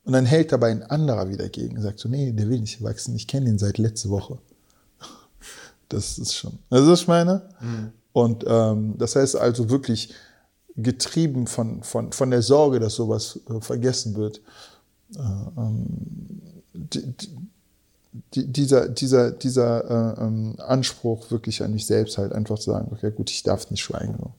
Und dann hält dabei ein anderer wieder gegen und sagt so, nee, der will nicht wachsen, ich kenne ihn seit letzter Woche. Das ist schon, das ist meine. Mhm. Und ähm, das heißt also wirklich getrieben von, von, von der Sorge, dass sowas äh, vergessen wird. Äh, ähm, die, die, dieser, dieser, dieser äh, ähm, Anspruch wirklich an mich selbst halt einfach zu sagen, okay, gut, ich darf nicht schweigen. So.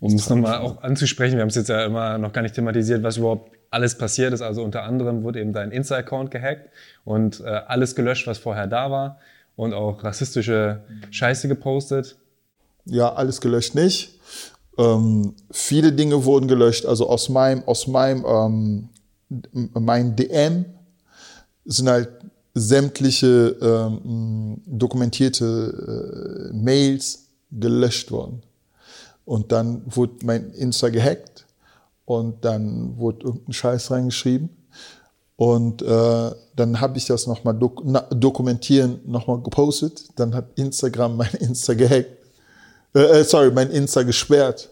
Um es nochmal auch anzusprechen, wir haben es jetzt ja immer noch gar nicht thematisiert, was überhaupt alles passiert ist. Also unter anderem wurde eben dein Insta-Account gehackt und äh, alles gelöscht, was vorher da war und auch rassistische Scheiße gepostet. Ja, alles gelöscht nicht. Ähm, viele Dinge wurden gelöscht. Also aus meinem, aus meinem, ähm, mein DM sind halt sämtliche ähm, dokumentierte äh, Mails gelöscht worden. Und dann wurde mein Insta gehackt und dann wurde irgendein Scheiß reingeschrieben. Und äh, dann habe ich das nochmal dok dokumentieren, nochmal gepostet. Dann hat Instagram mein Insta gehackt. Äh, äh sorry, mein Insta gesperrt.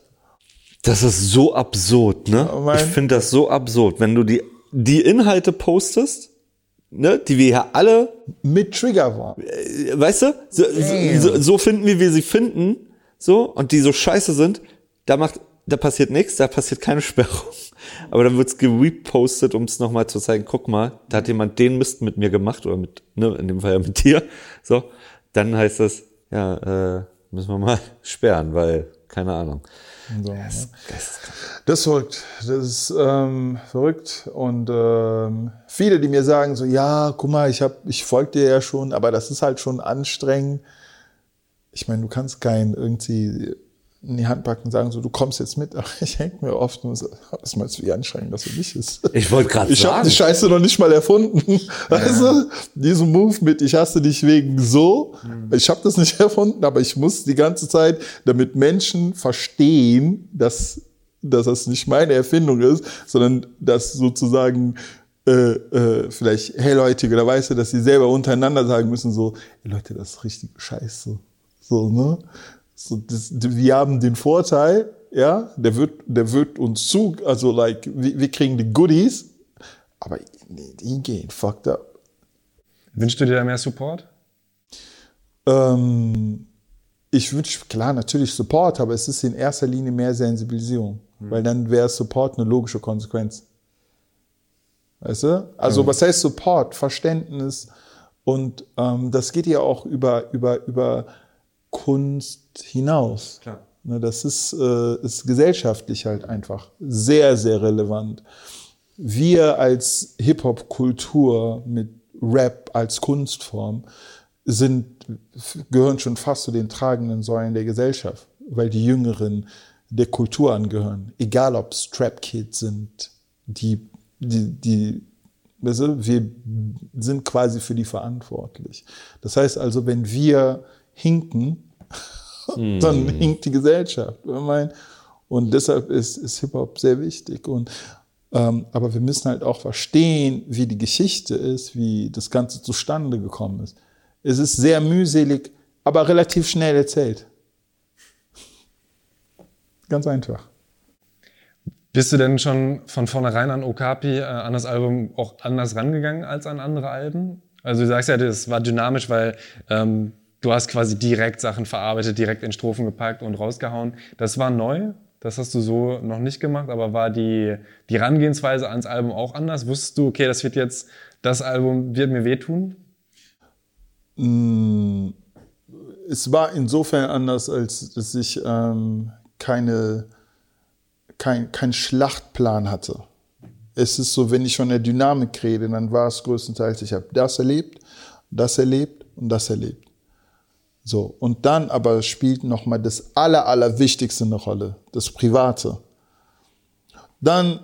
Das ist so absurd, ne? Ja, ich finde das so absurd, wenn du die, die Inhalte postest ne, die wir ja alle mit Trigger waren. Äh, weißt du? So, so, so, finden, wie wir sie finden, so, und die so scheiße sind, da macht, da passiert nichts, da passiert keine Sperrung. Aber dann wird's gerepostet, um es nochmal zu zeigen, guck mal, da hat jemand den Mist mit mir gemacht, oder mit, ne, in dem Fall ja mit dir. So, dann heißt das, ja, äh, müssen wir mal sperren, weil, keine Ahnung. So, das, das, das, ist verrückt. Das ist ähm, verrückt. Und ähm, viele, die mir sagen so, ja, guck mal, ich, hab, ich folge dir ja schon, aber das ist halt schon anstrengend. Ich meine, du kannst keinen irgendwie in die Hand packen und sagen, so, du kommst jetzt mit. Aber ich denke mir oft nur so, was meinst du, wie anstrengend das für dich ist? Ich wollte gerade sagen. Ich habe die Scheiße noch nicht mal erfunden. Ja. Weißt du, diesen Move mit, ich hasse dich wegen so. Mhm. Ich habe das nicht erfunden, aber ich muss die ganze Zeit, damit Menschen verstehen, dass dass das nicht meine Erfindung ist, sondern dass sozusagen äh, äh, vielleicht Hellhäutige oder Weiße, dass sie selber untereinander sagen müssen, so, Leute, das ist richtig scheiße. So, ne? So, das, wir haben den Vorteil, ja, der wird, der wird uns zu, also like, wir, wir kriegen die Goodies, aber die gehen fucked up. Wünschst du dir da mehr Support? Ähm, ich wünsche, klar, natürlich Support, aber es ist in erster Linie mehr Sensibilisierung, weil dann wäre Support eine logische Konsequenz. Weißt du? Also, was heißt Support? Verständnis. Und ähm, das geht ja auch über, über, über Kunst hinaus. Klar. Ne, das ist, äh, ist gesellschaftlich halt einfach sehr, sehr relevant. Wir als Hip-Hop-Kultur mit Rap als Kunstform sind, gehören schon fast zu den tragenden Säulen der Gesellschaft, weil die Jüngeren der Kultur angehören. Egal ob Strap Kids sind, die, die, die, weißt du, wir sind quasi für die verantwortlich. Das heißt also, wenn wir hinken, dann hinkt die Gesellschaft. Und deshalb ist, ist Hip-Hop sehr wichtig. Und, ähm, aber wir müssen halt auch verstehen, wie die Geschichte ist, wie das Ganze zustande gekommen ist. Es ist sehr mühselig, aber relativ schnell erzählt. Ganz einfach. Bist du denn schon von vornherein an Okapi, äh, an das Album auch anders rangegangen als an andere Alben? Also du sagst ja, das war dynamisch, weil ähm, du hast quasi direkt Sachen verarbeitet, direkt in Strophen gepackt und rausgehauen. Das war neu, das hast du so noch nicht gemacht, aber war die, die Herangehensweise ans Album auch anders? Wusstest du, okay, das wird jetzt, das Album wird mir wehtun? Mm, Es war insofern anders, als dass ich ähm, keine, kein, keinen Schlachtplan hatte. Es ist so, wenn ich von der Dynamik rede, dann war es größtenteils, ich habe das erlebt, das erlebt und das erlebt. So, und dann aber spielt nochmal das Aller, Allerwichtigste eine Rolle, das Private. Dann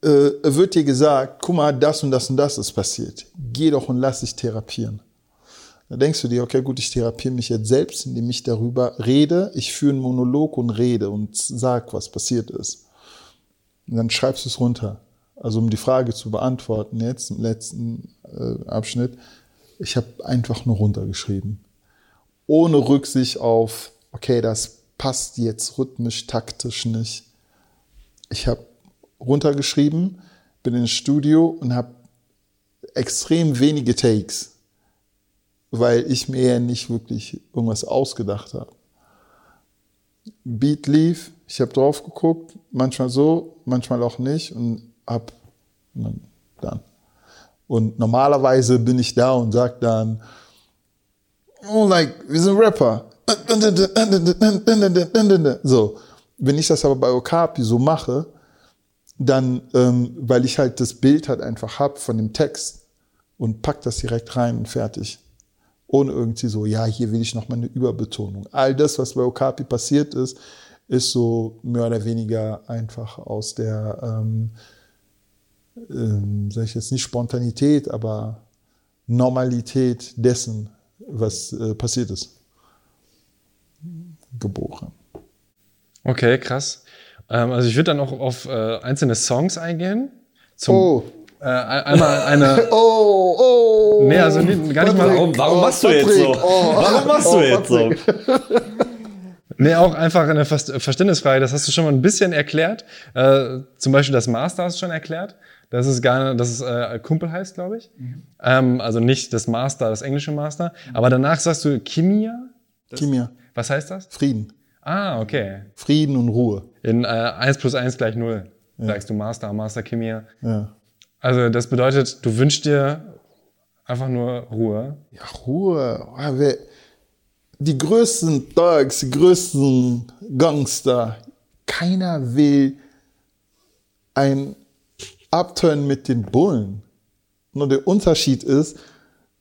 äh, wird dir gesagt, guck mal, das und das und das ist passiert. Geh doch und lass dich therapieren. Da denkst du dir, okay, gut, ich therapiere mich jetzt selbst, indem ich darüber rede. Ich führe einen Monolog und rede und sag, was passiert ist. Und dann schreibst du es runter. Also um die Frage zu beantworten, jetzt im letzten äh, Abschnitt, ich habe einfach nur runtergeschrieben. Ohne Rücksicht auf, okay, das passt jetzt rhythmisch, taktisch nicht. Ich habe runtergeschrieben, bin ins Studio und habe extrem wenige Takes weil ich mir ja nicht wirklich irgendwas ausgedacht habe. Beat lief, ich habe drauf geguckt, manchmal so, manchmal auch nicht und ab dann. Und normalerweise bin ich da und sag dann, oh, like, wir sind Rapper. So. Wenn ich das aber bei Okapi so mache, dann, ähm, weil ich halt das Bild halt einfach hab von dem Text und pack das direkt rein und fertig ohne irgendwie so, ja, hier will ich nochmal eine Überbetonung. All das, was bei Okapi passiert ist, ist so mehr oder weniger einfach aus der, ähm, ähm, sag ich jetzt nicht Spontanität, aber Normalität dessen, was äh, passiert ist, geboren. Okay, krass. Ähm, also ich würde dann auch auf äh, einzelne Songs eingehen. Zum, Oh, äh, einmal eine. oh, oh. Nee, also nie- gar nicht mal. Warum, warum machst du jetzt so? Warum machst du jetzt so? Nee, auch einfach eine Ver- Verständnisfrage. Das hast du schon mal ein bisschen erklärt. Äh, zum Beispiel das Master hast du schon erklärt. Das ist gar, dass es äh, Kumpel heißt, glaube ich. Ähm, also nicht das Master, das englische Master. Aber danach sagst du Kimia. Kimia, Was heißt das? Frieden. Ah, okay. Frieden und Ruhe. In äh, 1 plus 1 gleich 0 sagst du Master, Master Kimia. Ja. Also das bedeutet, du wünschst dir einfach nur Ruhe. Ja, Ruhe. Ah, Die größten Thugs, die größten Gangster. Keiner will ein Abturn mit den Bullen. Nur der Unterschied ist,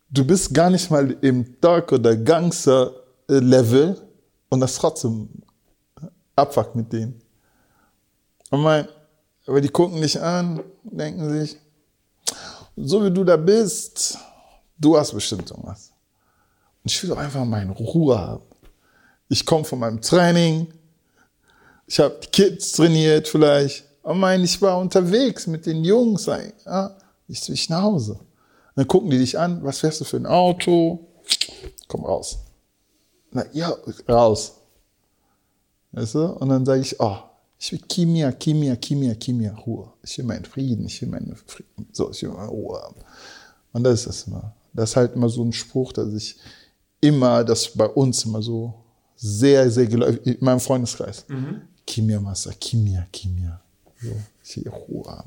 du bist gar nicht mal im Thug- oder Gangster-Level und das trotzdem abfuckt mit denen. Und mein, aber die gucken dich an, denken sich, so wie du da bist, du hast bestimmt irgendwas. Und ich will doch einfach meine Ruhe haben. Ich komme von meinem Training Ich habe die Kids trainiert vielleicht. Oh mein, ich war unterwegs mit den Jungs. Ja, ich will nach Hause. Dann gucken die dich an, was fährst du für ein Auto? Komm raus. Na, ja, raus. Weißt du? Und dann sage ich, oh, ich will Kimia, Kimia, Kimia, Kimia, Ruhe. Ich will meinen Frieden, ich will meinen Frieden. So, ich will meine Ruhe haben. Und das ist das immer. Das ist halt immer so ein Spruch, dass ich immer, das bei uns immer so sehr, sehr geläufig, in meinem Freundeskreis. Mhm. Kimia Massa, Kimia, Kimia. So, ich will Ruhe.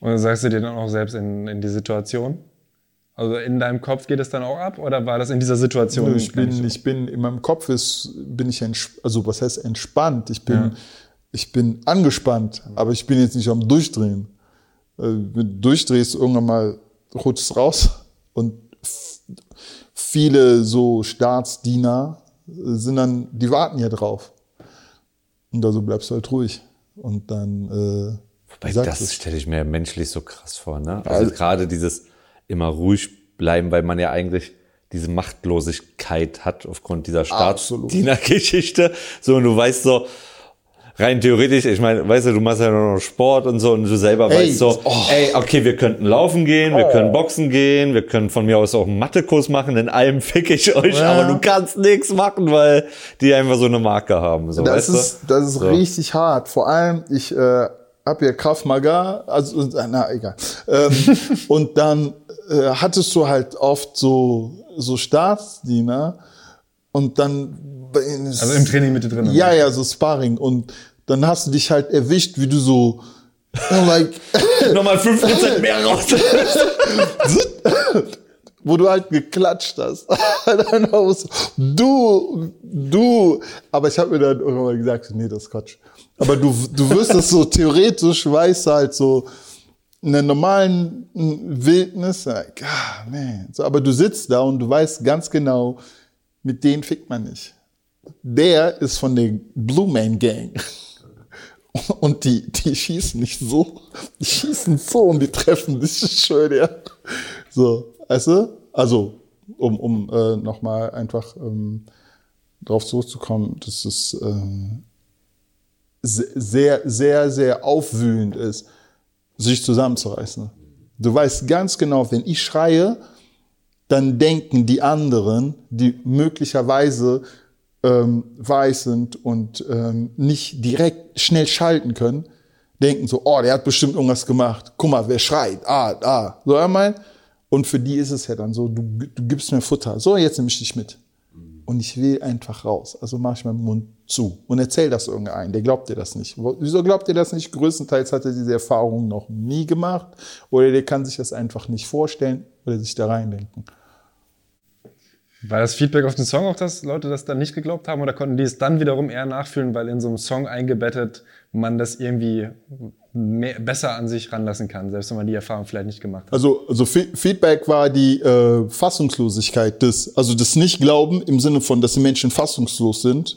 Und dann sagst du dir dann auch selbst in, in die Situation? Also in deinem Kopf geht es dann auch ab oder war das in dieser Situation? Nö, ich bin, ich bin in meinem Kopf ist, bin ich also was heißt entspannt? Ich bin, ja. ich bin angespannt, aber ich bin jetzt nicht am Durchdrehen. Wenn du durchdrehst, irgendwann mal rutscht raus und viele so Staatsdiener sind dann, die warten ja drauf. Und also bleibst du halt ruhig. Und dann, äh, Wobei, das stelle ich mir menschlich so krass vor, ne? Also, also gerade dieses immer ruhig bleiben, weil man ja eigentlich diese Machtlosigkeit hat aufgrund dieser Staatsdienergeschichte. So, und du weißt so, rein theoretisch, ich meine, weißt du, du machst ja noch Sport und so und du selber ey, weißt so, oh. ey, okay, wir könnten laufen gehen, wir oh. können boxen gehen, wir können von mir aus auch einen Mathekurs machen, in allem fick ich euch, ja. aber du kannst nichts machen, weil die einfach so eine Marke haben. So, das ist, du? das ist so. richtig hart. Vor allem, ich äh, hab ja Kraft Maga, also na egal. Ähm, und dann äh, hattest du halt oft so so Staatsdiener und dann also im Training mit dir drin. Ja, ja, so Sparring. Und dann hast du dich halt erwischt, wie du so, like, nochmal 5% mehr raus. wo du halt geklatscht hast. dann aus, du, du. Aber ich habe mir dann irgendwann mal gesagt, nee, das ist Quatsch. Aber du, du wirst das so theoretisch, weißt halt so, in der normalen Wildnis, like, ah, man. So, aber du sitzt da und du weißt ganz genau, mit denen fickt man nicht der ist von der Blue Man Gang. Und die, die schießen nicht so, die schießen so und die treffen sich schön, ja. So, weißt du? Also, um, um äh, nochmal einfach ähm, drauf zurückzukommen, dass es äh, sehr, sehr, sehr aufwühlend ist, sich zusammenzureißen. Du weißt ganz genau, wenn ich schreie, dann denken die anderen, die möglicherweise ähm, weiß sind und ähm, nicht direkt schnell schalten können, denken so, oh, der hat bestimmt irgendwas gemacht. Guck mal, wer schreit? Ah, ah. So einmal. Und für die ist es ja dann so, du, du gibst mir Futter. So, jetzt nehme ich dich mit. Und ich will einfach raus. Also mache ich meinen Mund zu und erzähl das irgendeinem. Der glaubt dir das nicht. Wieso glaubt ihr das nicht? Größtenteils hat er diese Erfahrung noch nie gemacht oder der kann sich das einfach nicht vorstellen oder sich da reindenken. War das Feedback auf den Song auch, dass Leute das dann nicht geglaubt haben oder konnten die es dann wiederum eher nachfühlen, weil in so einem Song eingebettet man das irgendwie mehr, besser an sich ranlassen kann, selbst wenn man die Erfahrung vielleicht nicht gemacht hat? Also, also Feedback war die äh, Fassungslosigkeit des, also das Nicht-Glauben im Sinne von, dass die Menschen fassungslos sind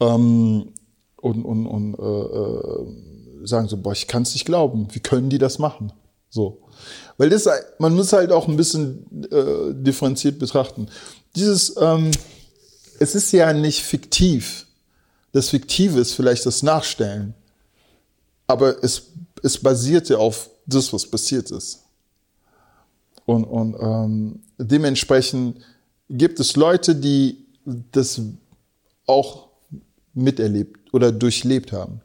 ähm, und, und, und äh, äh sagen so, boah, ich kann es nicht glauben, wie können die das machen? So. Weil das, man muss halt auch ein bisschen äh, differenziert betrachten dieses, ähm, es ist ja nicht fiktiv. Das Fiktive ist vielleicht das Nachstellen. Aber es, es basiert ja auf das, was passiert ist. Und, und ähm, dementsprechend gibt es Leute, die das auch miterlebt oder durchlebt haben.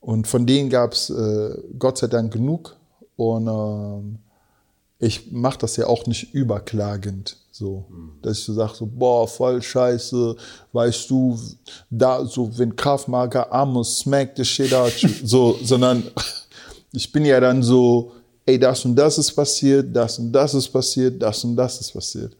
Und von denen gab es äh, Gott sei Dank genug. Und ähm, ich mache das ja auch nicht überklagend. So, dass ich so sage, so, boah, voll scheiße, weißt du, da, so, wenn Kraftmarker Amos smack the shit out, so, sondern ich bin ja dann so, ey, das und das ist passiert, das und das ist passiert, das und das ist passiert.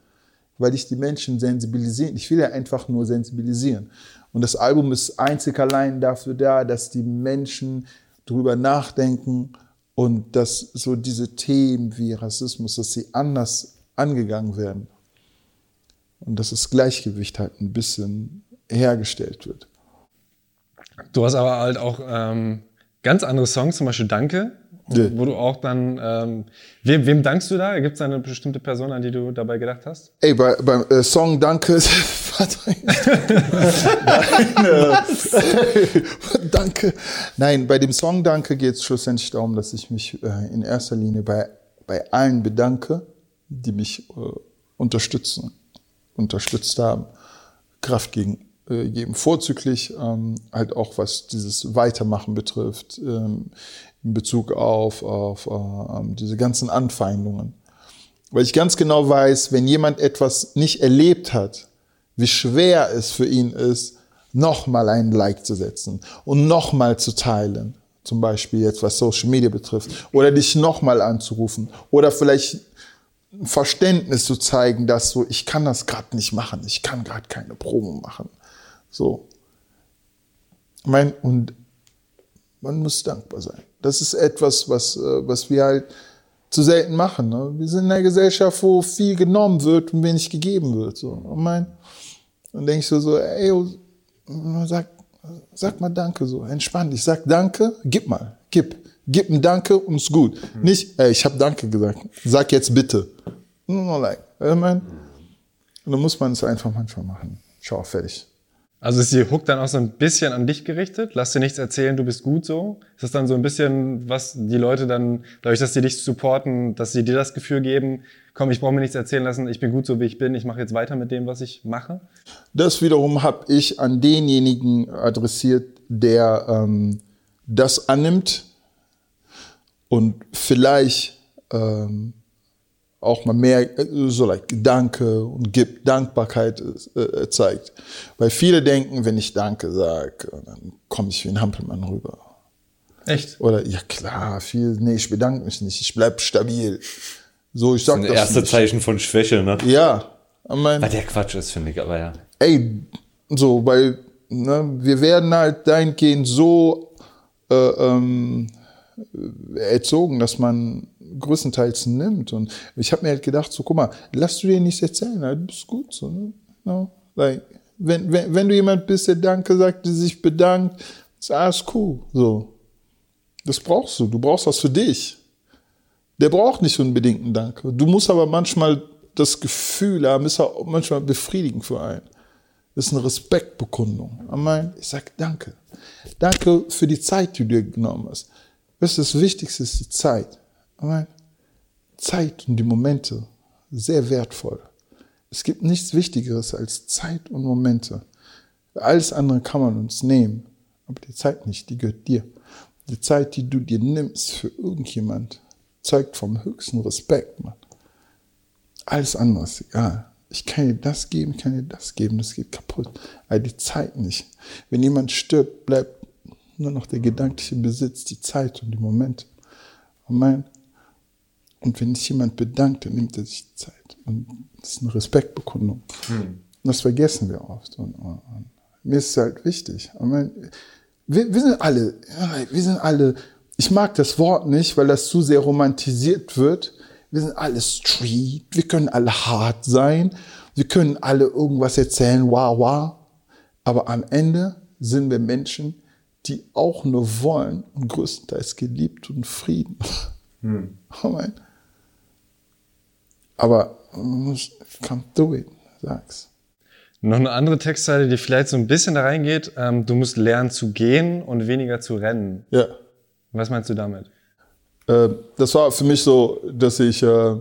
Weil ich die Menschen sensibilisieren, ich will ja einfach nur sensibilisieren. Und das Album ist einzig allein dafür da, dass die Menschen drüber nachdenken und dass so diese Themen wie Rassismus, dass sie anders angegangen werden und dass das Gleichgewicht halt ein bisschen hergestellt wird. Du hast aber halt auch ähm, ganz andere Songs, zum Beispiel Danke Ja. wo du auch dann, ähm, wem, wem dankst du da? Gibt es eine bestimmte Person, an die du dabei gedacht hast? Ey, bei, beim äh, Song Danke. Nein, äh, Danke. Nein, bei dem Song Danke geht es schlussendlich darum, dass ich mich äh, in erster Linie bei, bei allen bedanke, die mich äh, unterstützen, unterstützt haben, Kraft gegen, äh, geben. Vorzüglich ähm, halt auch was dieses Weitermachen betrifft, ähm, in Bezug auf, auf äh, diese ganzen Anfeindungen. Weil ich ganz genau weiß, wenn jemand etwas nicht erlebt hat, wie schwer es für ihn ist, nochmal einen Like zu setzen und nochmal zu teilen. Zum Beispiel jetzt, was Social Media betrifft. Oder dich nochmal anzurufen. Oder vielleicht ein Verständnis zu zeigen, dass so, ich kann das gerade nicht machen. Ich kann gerade keine Promo machen. So. Mein, und man muss dankbar sein. Das ist etwas, was, äh, was wir halt zu selten machen. Ne? Wir sind in einer Gesellschaft, wo viel genommen wird und wenig gegeben wird. So. Und mein, dann denke ich so, so, ey, sag, sag mal Danke, so, entspann dich. Sag Danke, gib mal, gib. Gib ein Danke und ist gut. Mhm. Nicht, ey, ich habe Danke gesagt. Sag jetzt bitte. No, like. Ich mein, und dann muss man es einfach manchmal machen. Schau, fertig. Also ist die Hook dann auch so ein bisschen an dich gerichtet? Lass dir nichts erzählen, du bist gut so? Ist das dann so ein bisschen, was die Leute dann, dadurch, dass sie dich supporten, dass sie dir das Gefühl geben, komm, ich brauche mir nichts erzählen lassen, ich bin gut so, wie ich bin, ich mache jetzt weiter mit dem, was ich mache? Das wiederum habe ich an denjenigen adressiert, der ähm, das annimmt und vielleicht ähm, auch mal mehr äh, so like Danke und gibt Dankbarkeit äh, zeigt. Weil viele denken, wenn ich Danke sage, dann komme ich wie ein Hampelmann rüber. Echt? Oder ja klar, viel, nee, ich bedanke mich nicht, ich bleib stabil. So, ich sag das. Ist ein erste nicht. Zeichen von Schwäche, ne? Ja. Mein, Weil der Quatsch ist, finde ich, aber ja. Ey, so, weil ne, wir werden halt dahingehend so äh, ähm, erzogen, dass man größtenteils nimmt. Und ich habe mir halt gedacht, so guck mal, lass du dir nichts erzählen, halt, du bist gut. So, ne? no, like, wenn, wenn, wenn du jemand bist, der Danke sagt, der sich bedankt, ist alles cool. So. Das brauchst du. Du brauchst was für dich. Der braucht nicht unbedingt einen Danke. Du musst aber manchmal das Gefühl haben, ist auch manchmal befriedigend für einen. Das ist eine Respektbekundung. Ich meine, ich sag Danke. Danke für die Zeit, die du dir genommen hast. Das Wichtigste ist die Zeit. Zeit und die Momente, sehr wertvoll. Es gibt nichts Wichtigeres als Zeit und Momente. Alles andere kann man uns nehmen, aber die Zeit nicht, die gehört dir. Die Zeit, die du dir nimmst für irgendjemand, zeugt vom höchsten Respekt, Mann. Alles andere ist egal. Ich kann dir das geben, ich kann dir das geben, das geht kaputt. Aber die Zeit nicht. Wenn jemand stirbt, bleibt nur noch der gedankliche Besitz, die Zeit und die Momente. Und, mein, und wenn sich jemand bedankt, dann nimmt er sich die Zeit. Und das ist eine Respektbekundung. Hm. Und das vergessen wir oft. Und, und, und mir ist es halt wichtig. Ich meine, wir, wir sind alle, wir sind alle, ich mag das Wort nicht, weil das zu sehr romantisiert wird. Wir sind alle Street, wir können alle hart sein, wir können alle irgendwas erzählen, wow, wow. Aber am Ende sind wir Menschen, die auch nur wollen und größtenteils geliebt und Frieden. Hm. Aber man muss, come do it, sag's. Noch eine andere Textzeile, die vielleicht so ein bisschen da reingeht. Ähm, du musst lernen zu gehen und weniger zu rennen. Ja. Was meinst du damit? Äh, das war für mich so, dass ich, äh,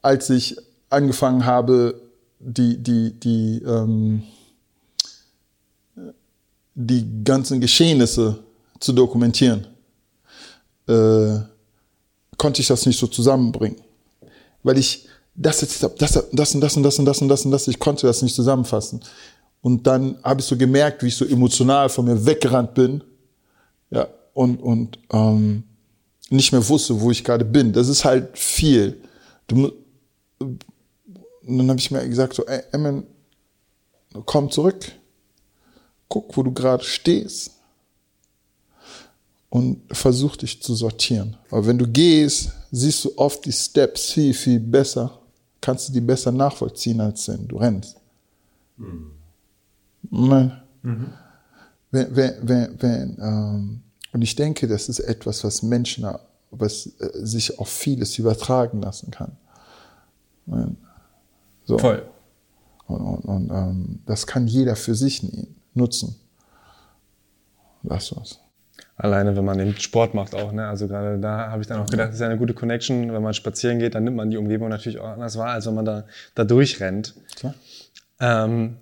als ich angefangen habe, die, die, die, ähm, die ganzen Geschehnisse zu dokumentieren, äh, konnte ich das nicht so zusammenbringen. Weil ich das jetzt, das, das und das und das und das und das und das, ich konnte das nicht zusammenfassen. Und dann habe ich so gemerkt, wie ich so emotional von mir weggerannt bin. Ja, und, und ähm, nicht mehr wusste, wo ich gerade bin. Das ist halt viel. Du, und dann habe ich mir gesagt, so, ey, Emmen, komm zurück. Guck, wo du gerade stehst. Und versuch dich zu sortieren. Aber wenn du gehst, siehst du oft die Steps viel, viel besser. Kannst du die besser nachvollziehen, als wenn du rennst. Mhm. Mhm. Wenn, wenn, wenn, wenn, ähm, Und ich denke, das ist etwas, was Menschen, was äh, sich auf vieles übertragen lassen kann. So. Voll. Und, und, und ähm, das kann jeder für sich nutzen. Lass uns. Alleine, wenn man den Sport macht auch, ne? Also gerade da habe ich dann auch gedacht, das ist ja eine gute Connection. Wenn man spazieren geht, dann nimmt man die Umgebung natürlich auch anders wahr, als wenn man da, da durchrennt. Klar. Ähm,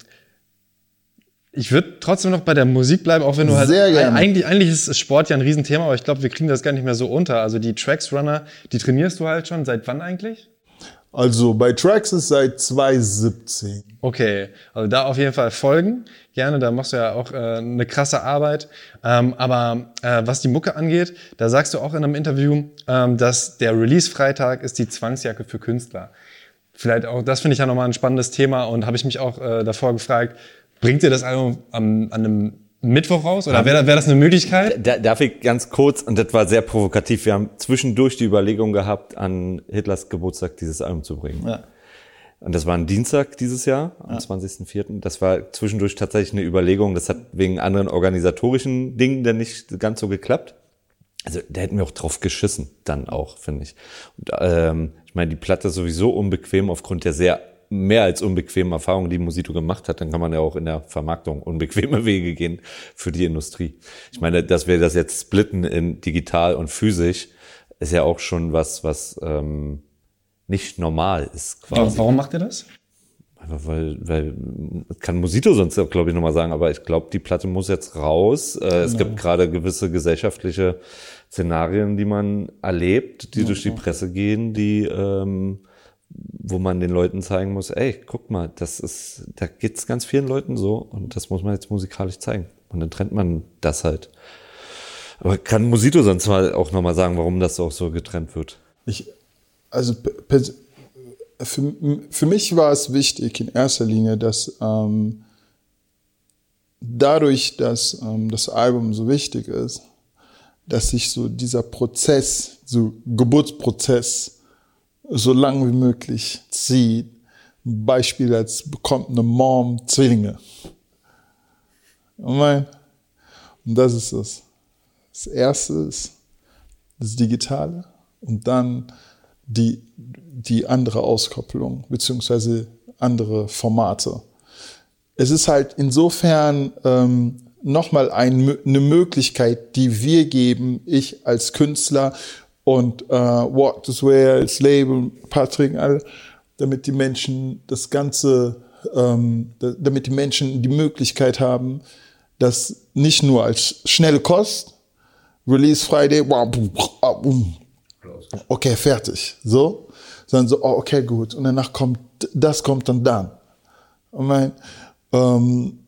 ich würde trotzdem noch bei der Musik bleiben, auch wenn du halt. Sehr gerne. Eigentlich, eigentlich ist Sport ja ein Riesenthema, aber ich glaube, wir kriegen das gar nicht mehr so unter. Also die Tracks Runner, die trainierst du halt schon. Seit wann eigentlich? Also bei Traxxas seit 2017. Okay, also da auf jeden Fall folgen. Gerne, da machst du ja auch äh, eine krasse Arbeit. Ähm, aber äh, was die Mucke angeht, da sagst du auch in einem Interview, ähm, dass der Release-Freitag ist die Zwangsjacke für Künstler. Vielleicht auch, das finde ich ja nochmal ein spannendes Thema und habe ich mich auch äh, davor gefragt, bringt ihr das Album am, an einem Mittwoch raus? Oder wäre wär das eine Möglichkeit? Da, darf ich ganz kurz, und das war sehr provokativ, wir haben zwischendurch die Überlegung gehabt, an Hitlers Geburtstag dieses Album zu bringen. Ja. Und das war ein Dienstag dieses Jahr, am 20.04. Das war zwischendurch tatsächlich eine Überlegung. Das hat wegen anderen organisatorischen Dingen dann nicht ganz so geklappt. Also da hätten wir auch drauf geschissen, dann auch, finde ich. Und, ähm, ich meine, die Platte ist sowieso unbequem aufgrund der sehr mehr als unbequemen Erfahrungen, die Musito gemacht hat, dann kann man ja auch in der Vermarktung unbequeme Wege gehen für die Industrie. Ich meine, dass wir das jetzt splitten in digital und physisch, ist ja auch schon was, was ähm, nicht normal ist. Quasi. Warum macht ihr das? Einfach weil, weil kann Musito sonst, glaube ich, nochmal sagen, aber ich glaube, die Platte muss jetzt raus. Äh, Es gibt gerade gewisse gesellschaftliche Szenarien, die man erlebt, die durch die Presse gehen, die ähm, wo man den Leuten zeigen muss, ey, guck mal, das ist, da geht's ganz vielen Leuten so und das muss man jetzt musikalisch zeigen. Und dann trennt man das halt. Aber kann Musito sonst mal auch nochmal sagen, warum das auch so getrennt wird? Ich, also für, für mich war es wichtig in erster Linie, dass ähm, dadurch, dass ähm, das Album so wichtig ist, dass sich so dieser Prozess, so Geburtsprozess, so lang wie möglich zieht. Ein Beispiel als bekommt eine Mom Zwillinge. Mein, Und das ist es. Das erste ist das Digitale und dann die, die andere Auskopplung, beziehungsweise andere Formate. Es ist halt insofern ähm, nochmal ein, eine Möglichkeit, die wir geben, ich als Künstler und äh, Walk This Way als Label, Patrick, alle, damit die Menschen das Ganze, ähm, da- damit die Menschen die Möglichkeit haben, das nicht nur als schnelle Kost, Release Friday, ah, okay, fertig, so, sondern so, oh, okay, gut, und danach kommt, das kommt dann dann. Ich mein, ähm,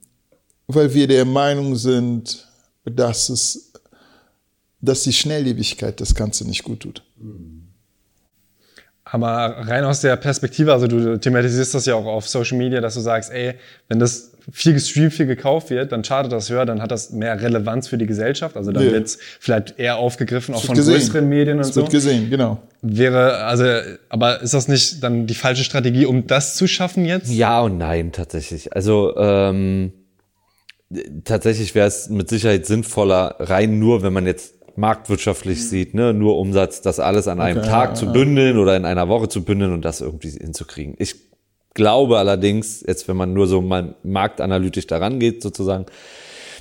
weil wir der Meinung sind, dass es, dass die Schnelllebigkeit das Ganze nicht gut tut. Aber rein aus der Perspektive, also du thematisierst das ja auch auf Social Media, dass du sagst, ey, wenn das viel gestreamt, viel gekauft wird, dann schadet das höher, dann hat das mehr Relevanz für die Gesellschaft. Also dann Ja. wird's vielleicht eher aufgegriffen, auch Es von wird gesehen. größeren Medien und Es so. wird gesehen, genau. Wäre, also, aber ist das nicht dann die falsche Strategie, um das zu schaffen jetzt? Ja und nein, tatsächlich. Also ähm, tatsächlich wäre es mit Sicherheit sinnvoller, rein nur, wenn man jetzt marktwirtschaftlich sieht, ne, nur Umsatz, das alles an einem Okay, Tag ja, zu ja. bündeln oder in einer Woche zu bündeln und das irgendwie hinzukriegen. Ich glaube allerdings, jetzt wenn man nur so mal marktanalytisch daran geht sozusagen,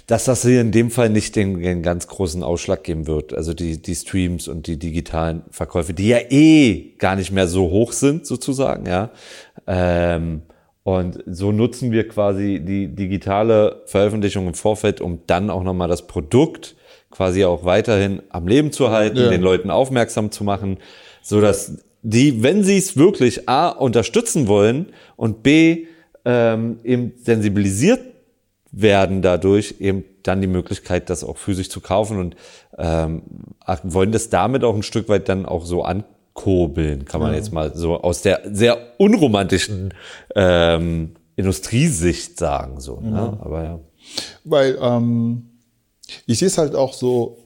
dass das hier in dem Fall nicht den, den ganz großen Ausschlag geben wird. Also die, die Streams und die digitalen Verkäufe, die ja eh gar nicht mehr so hoch sind, sozusagen, ja. Ähm, und so nutzen wir quasi die digitale Veröffentlichung im Vorfeld, um dann auch nochmal das Produkt quasi auch weiterhin am Leben zu halten, Ja. den Leuten aufmerksam zu machen, so dass die, wenn sie es wirklich A, unterstützen wollen und B, ähm, eben sensibilisiert werden dadurch eben dann die Möglichkeit, das auch physisch zu kaufen und ähm, wollen das damit auch ein Stück weit dann auch so ankurbeln, kann man jetzt mal so aus der sehr unromantischen ähm, Industriesicht sagen so. Ne? Aber ja. Weil ähm, ich sehe es halt auch so,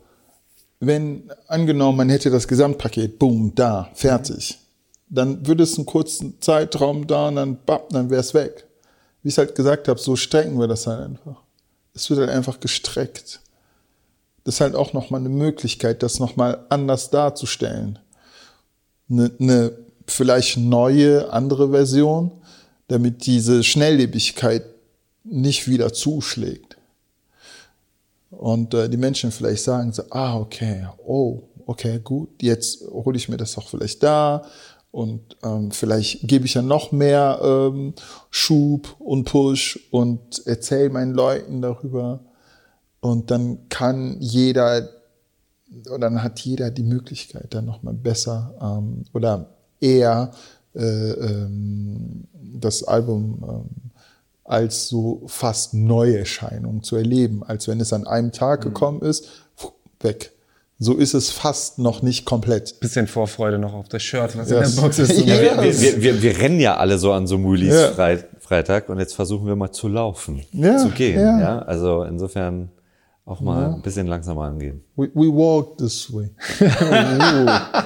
wenn angenommen, man hätte das Gesamtpaket, boom, da, fertig, dann würde es einen kurzen Zeitraum da und dann, bap, dann wäre es weg. Wie ich halt gesagt habe, so strecken wir das halt einfach. Es wird halt einfach gestreckt. das ist halt auch nochmal eine Möglichkeit, das nochmal anders darzustellen. Eine, eine vielleicht neue, andere Version, damit diese Schnelllebigkeit nicht wieder zuschlägt. Und äh, die Menschen vielleicht sagen so, ah, okay, oh, okay, gut, jetzt hole ich mir das doch vielleicht da und ähm, vielleicht gebe ich ja noch mehr ähm, Schub und Push und erzähle meinen Leuten darüber. Und dann kann jeder, oder dann hat jeder die Möglichkeit, dann nochmal besser ähm, oder eher äh, ähm, das Album ähm, als so fast Neuerscheinung zu erleben, als wenn es an einem Tag mhm. gekommen ist, weg. So ist es fast noch nicht komplett. Bisschen Vorfreude noch auf das Shirt, was yes. in der Box ist. Ja, wir, wir, wir, wir, rennen ja alle so an so einem Release-Freitag und jetzt versuchen wir mal zu laufen, ja, zu gehen. Ja. ja. Also insofern auch mal ein bisschen langsamer angehen. We, we walk this way.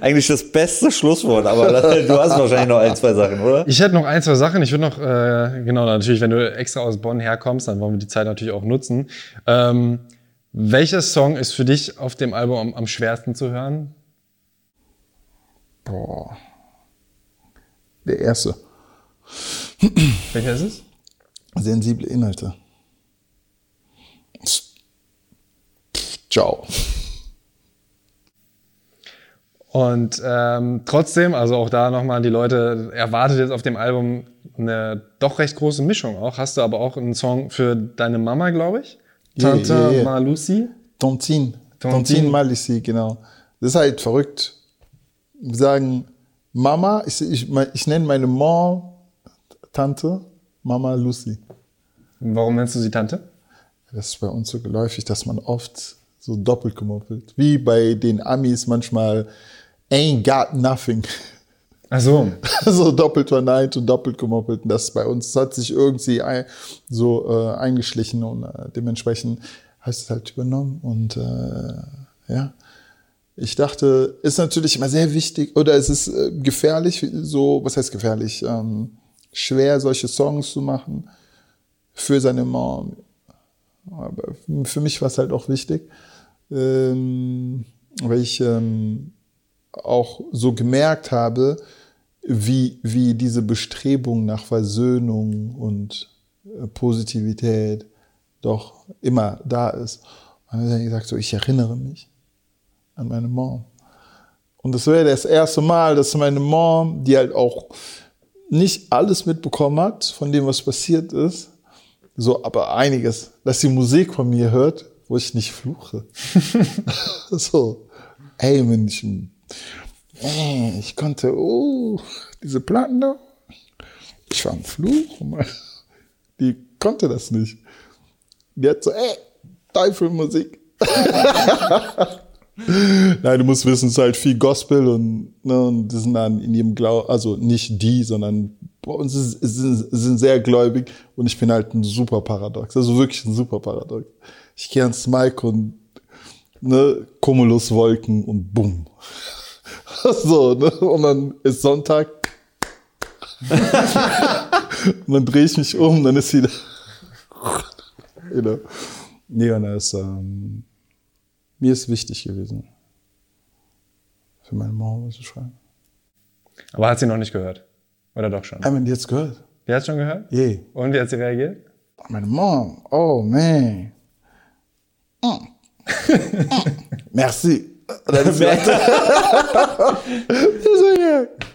Eigentlich das beste Schlusswort, aber du hast wahrscheinlich noch ein, zwei Sachen, oder? Ich hätte noch ein, zwei Sachen. Ich würde noch, äh, genau, natürlich, wenn du extra aus Bonn herkommst, dann wollen wir die Zeit natürlich auch nutzen. Ähm, welcher Song ist für dich auf dem Album am, am schwersten zu hören? Boah. Der erste. Welcher ist es? Sensible Inhalte. Ciao. Und ähm, trotzdem, also auch da nochmal, die Leute erwartet jetzt auf dem Album eine doch recht große Mischung auch. Hast du aber auch einen Song für deine Mama, glaube ich? Tante yeah, yeah. Malusi? Tontine. Tontine Malusi, genau. Das ist halt verrückt. Wir sagen Mama, ich, ich, ich nenne meine Mom Tante Mama Lucy. Warum nennst du sie Tante? Das ist bei uns so geläufig, dass man oft so doppelt gemoppelt. Wie bei den Amis manchmal ain't got nothing. Ach so. so doppelt verneint und doppelt gemoppelt. Das bei uns hat sich irgendwie ein, so äh, eingeschlichen und äh, dementsprechend heißt es halt übernommen. Und äh, ja, ich dachte, ist natürlich immer sehr wichtig oder es ist äh, gefährlich, so, was heißt gefährlich? Ähm, schwer, solche Songs zu machen für seine Mom. Aber für mich war es halt auch wichtig, ähm, weil ich ähm, auch so gemerkt habe, wie, wie diese Bestrebung nach Versöhnung und äh, Positivität doch immer da ist. Und dann habe ich gesagt, so, ich erinnere mich an meine Mom. Und das wäre das erste Mal, dass meine Mom, die halt auch nicht alles mitbekommen hat von dem, was passiert ist, so, aber einiges, dass sie Musik von mir hört, wo ich nicht fluche. so, ey, Mensch, ey, ich konnte, oh, diese Platten da, ich war ein Fluch, die konnte das nicht. Die hat so, ey, Teufelmusik. Nein, du musst wissen, es ist halt viel Gospel und, ne, und die sind dann in ihrem Glauben, also nicht die, sondern bei uns sind, sind sehr gläubig und ich bin halt ein super Paradox, also wirklich ein super Paradox. Ich gehe ans Mike und ne, Cumuluswolken und bumm. so, ne? Und dann ist Sonntag. und dann drehe ich mich um, dann ist you know. Nee, und das, ähm, mir ist wichtig gewesen, für meine Mama zu schreiben. Aber hat sie noch nicht gehört? Oder doch schon? Ich meine, die hat gehört. Die hat schon gehört? Je. Yeah. Und wie hat sie reagiert? Meine Mom, oh man. Merci. Dann ist weg.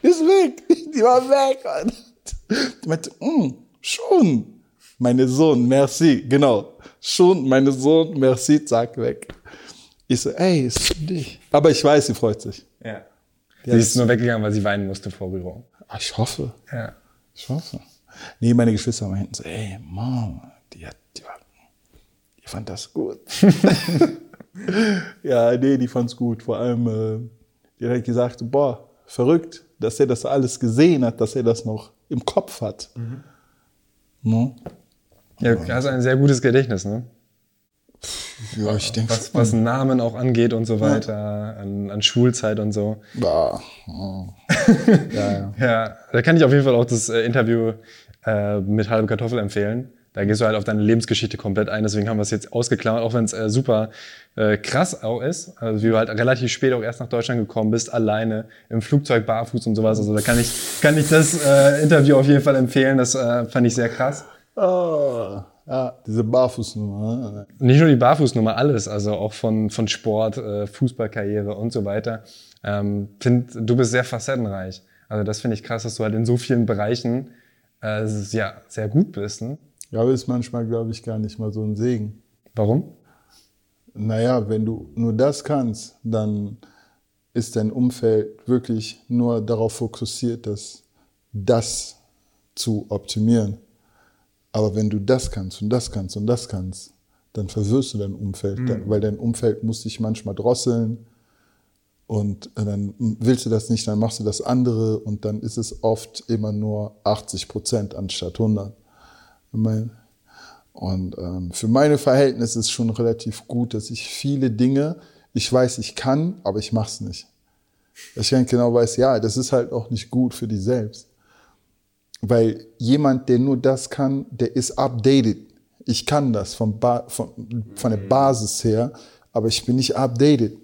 ist weg. Die war weg. Die meinte, mm, schon. Meine Sohn, merci. Genau. Schon, meine Sohn, merci, zack, weg. Ich so, ey, ist für dich. Aber ich weiß, sie freut sich. Ja. Sie ist nur weggegangen, weil sie weinen musste vor Rührung. Ah, ich hoffe. Ja. Ich hoffe. Nee, meine Geschwister meinten so, ey, Mom, die hat, die die fand das gut. ja, nee, die fand's gut. Vor allem, äh, die hat gesagt, boah, verrückt, dass er das alles gesehen hat, dass er das noch im Kopf hat. Mhm. No? Ja, du hast ein sehr gutes Gedächtnis, ne? Ja, ich denke was, was Namen auch angeht und so weiter, ja. an, an, Schulzeit und so. Ja. Oh. ja, ja. ja, da kann ich auf jeden Fall auch das äh, Interview äh, mit Halbe Kartoffel empfehlen. Da gehst du halt auf deine Lebensgeschichte komplett ein. Deswegen haben wir es jetzt ausgeklammert, auch wenn es äh, super äh, krass auch ist. Also wie du halt relativ spät auch erst nach Deutschland gekommen bist, alleine im Flugzeug barfuß und sowas. Also da kann ich, kann ich das äh, Interview auf jeden Fall empfehlen. Das äh, fand ich sehr krass. Ah, ja, diese Barfußnummer. ne? Nicht nur die Barfußnummer, alles. Also auch von, von Sport, äh, Fußballkarriere und so weiter. Ähm, find, du bist sehr facettenreich. Also das finde ich krass, dass du halt in so vielen Bereichen äh, ja, sehr gut bist. Ne? Ja, ist manchmal, glaube ich, gar nicht mal so ein Segen. Warum? Naja, wenn du nur das kannst, dann ist dein Umfeld wirklich nur darauf fokussiert, das, das zu optimieren. Aber wenn du das kannst und das kannst und das kannst, dann verwirrst du dein Umfeld, dann, weil dein Umfeld muss dich manchmal drosseln und dann willst du das nicht, dann machst du das andere und dann ist es oft immer nur 80 Prozent anstatt 100. Und ähm, für meine Verhältnisse ist es schon relativ gut, dass ich viele Dinge, ich weiß, ich kann, aber ich mach's nicht. Dass ich ganz genau weiß, ja, das ist halt auch nicht gut für dich selbst. Weil jemand, der nur das kann, der ist updated. Ich kann das ba von, von der Basis her, aber ich bin nicht updated.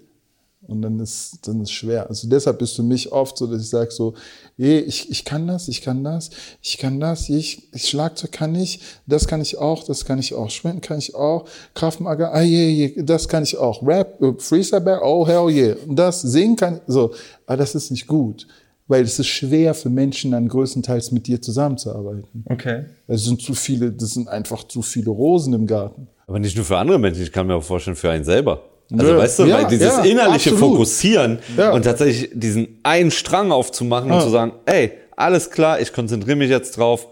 Und dann ist dann ist schwer. Also deshalb ist für mich oft so, dass ich sage so, ey, ich, ich kann das, ich kann das, ich kann das, ich, ich Schlagzeug kann ich, das kann ich auch, das kann ich auch, Sprinten kann ich auch, Kraftmager, ah je, je, das kann ich auch, Rap, äh, Freestyle, oh hell yeah, und das singen kann ich, so, aber das ist nicht gut, weil es ist schwer für Menschen dann größtenteils mit dir zusammenzuarbeiten. Okay. Es sind zu viele, das sind einfach zu viele Rosen im Garten. Aber nicht nur für andere Menschen, ich kann mir auch vorstellen, für einen selber. Also Nö. weißt du, Ja, weil dieses ja, innerliche absolut. Fokussieren Ja. und tatsächlich diesen einen Strang aufzumachen und zu sagen, ey, alles klar, ich konzentriere mich jetzt drauf,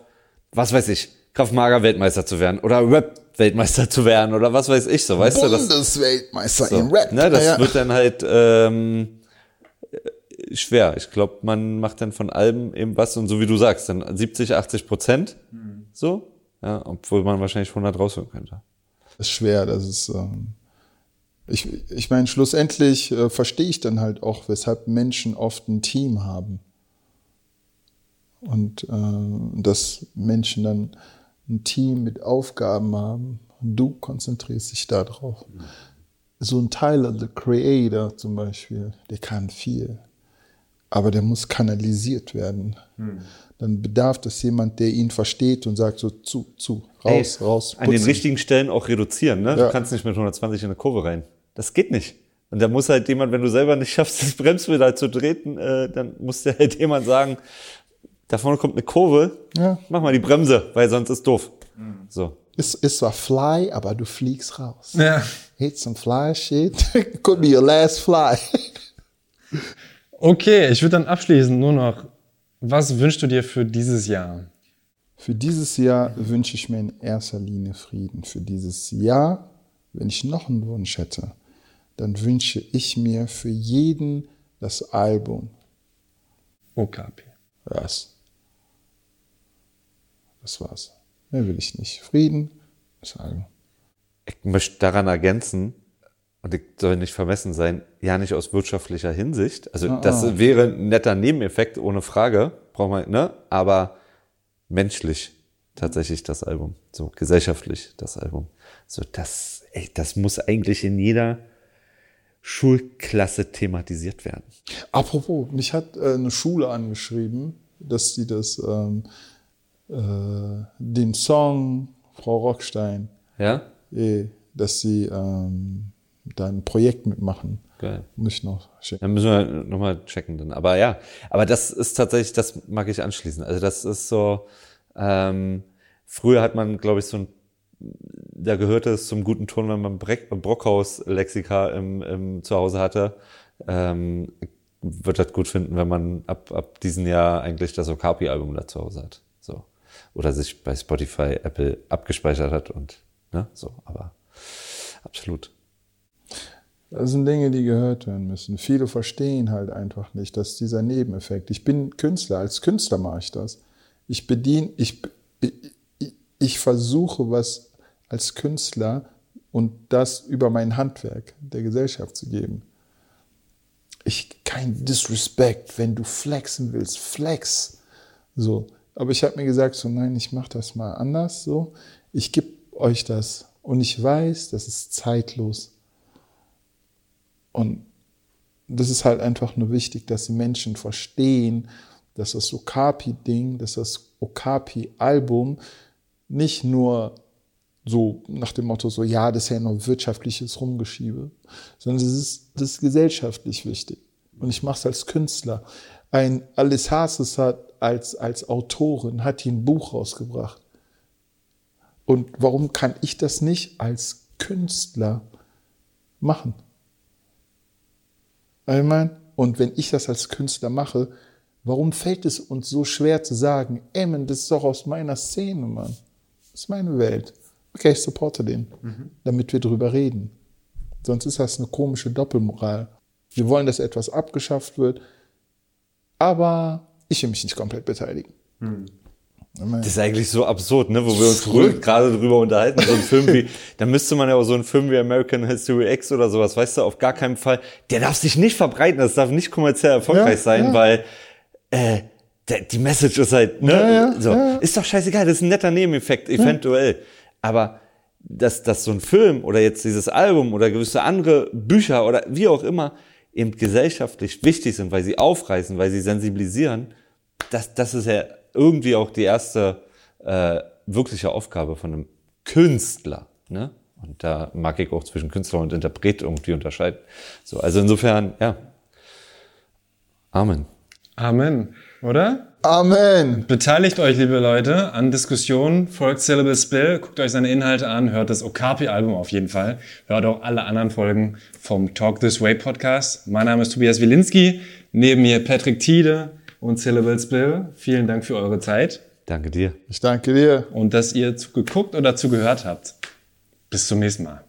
was weiß ich, Kraftmager Weltmeister zu werden oder Rap Weltmeister zu werden oder was weiß ich so, weißt du, das, Bundesweltmeister so, in Rap. ne, das wird dann halt ähm, äh, schwer. Ich glaube, man macht dann von allem eben was und so wie du sagst, dann 70, 80 Prozent, so, ja, obwohl man wahrscheinlich 100 rausholen könnte. ist schwer. Das ist, ähm, ich, ich meine, schlussendlich äh, verstehe ich dann halt auch, weshalb Menschen oft ein Team haben. Und äh, dass Menschen dann ein Team mit Aufgaben haben und du konzentrierst dich da drauf. So ein Tyler, the Creator zum Beispiel, der kann viel, aber der muss kanalisiert werden. Dann bedarf es jemand, der ihn versteht und sagt so zu, zu, raus, Ey, raus. An den putzen. richtigen Stellen auch reduzieren, ne? Ja. Du kannst nicht mit 120 in eine Kurve rein. Das geht nicht. Und da muss halt jemand, wenn du selber nicht schaffst, das Bremspedal zu treten, äh, dann muss dir halt jemand sagen, da vorne kommt eine Kurve, Ja. mach mal die Bremse, weil sonst ist doof. So. Ist, ist zwar fly, aber du fliegst raus. Ja. Hit some fly shit. Could be your last fly. Okay, ich würde dann abschließend nur noch, was wünschst du dir für dieses Jahr? Für dieses Jahr wünsche ich mir in erster Linie Frieden. Für dieses Jahr, wenn ich noch einen Wunsch hätte, dann wünsche ich mir für jeden das Album. OKP. Das. Das war's. Mehr will ich nicht. Frieden, das Album. Ich möchte daran ergänzen, und ich soll nicht vermessen sein, ja nicht aus wirtschaftlicher Hinsicht. Also das wäre ein netter Nebeneffekt, ohne Frage, braucht man, ne? Aber menschlich tatsächlich das Album. So gesellschaftlich das Album. So, das, ey, das muss eigentlich in jeder Schulklasse thematisiert werden. Apropos, mich hat äh, eine Schule angeschrieben, dass sie das, ähm, äh, den Song Frau Rockstein, Ja? eh, dass sie ähm, da ein Projekt mitmachen. Geil. Muss ich noch schicken. Dann müssen wir nochmal checken dann. Aber ja, aber das ist tatsächlich, das mag ich anschließen. Also das ist so, ähm, früher hat man, glaube ich, so ein, da gehörte es zum guten Ton, wenn man Breck, Brockhaus-Lexika im, im Zuhause hatte. Ähm, wird das gut finden, wenn man ab, ab diesem Jahr eigentlich das Okapi-Album da zu Hause hat. So. Oder sich bei Spotify, Apple abgespeichert hat und, ne, so, aber absolut. Das sind Dinge, die gehört werden müssen. Viele verstehen halt einfach nicht, dass dieser Nebeneffekt. Ich bin Künstler, als Künstler mache ich das. Ich bediene, ich, ich, ich versuche was als Künstler und das über mein Handwerk der Gesellschaft zu geben. Ich kein Disrespect, wenn du flexen willst, flex. So, aber ich habe mir gesagt, so nein, ich mache das mal anders. So, Ich gebe euch das und ich weiß, das ist zeitlos. Und das ist halt einfach nur wichtig, dass die Menschen verstehen, dass das Okapi-Ding, dass das Okapi-Album nicht nur so nach dem Motto so, ja, das ist ja nur wirtschaftliches Rumgeschiebe, sondern das ist, das ist gesellschaftlich wichtig. Und ich mache es als Künstler. Ein Alice Hases hat als, als Autorin, hat hier ein Buch rausgebracht. Und warum kann ich das nicht als Künstler machen? Ich und wenn ich das als Künstler mache, warum fällt es uns so schwer zu sagen, ey, das ist doch aus meiner Szene, Mann. Das ist meine Welt. Okay, ich supporte den, mhm. damit wir drüber reden. Sonst ist das eine komische Doppelmoral. Wir wollen, dass etwas abgeschafft wird, aber ich will mich nicht komplett beteiligen. Mhm. Das ist eigentlich so absurd, ne? wo wir uns gerade drüber unterhalten. So ein Film wie, da müsste man ja auch so einen Film wie American History X oder sowas, weißt du, auf gar keinen Fall. Der darf sich nicht verbreiten, das darf nicht kommerziell erfolgreich ja, sein, ja. weil äh, der, die Message ist halt, ne? Ja, so. Ist doch scheißegal, das ist ein netter Nebeneffekt, eventuell. Aber dass, dass so ein Film oder jetzt dieses Album oder gewisse andere Bücher oder wie auch immer eben gesellschaftlich wichtig sind, weil sie aufreißen, weil sie sensibilisieren, das, das ist ja irgendwie auch die erste äh, wirkliche Aufgabe von einem Künstler. Ne? Und da mag ich auch zwischen Künstler und Interpret irgendwie unterscheiden. So, also insofern, ja. Amen. Amen, oder? Amen. Beteiligt euch, liebe Leute, an Diskussionen, folgt Syllable Spill, guckt euch seine Inhalte an, hört das Okapi-Album auf jeden Fall, hört auch alle anderen Folgen vom Talk This Way Podcast. Mein Name ist Tobias Wilinski, neben mir Patrick Tiede, und Syllables Bill. Vielen Dank für eure Zeit. Danke dir. Ich danke dir. Und dass ihr zugeguckt oder zugehört habt. Bis zum nächsten Mal.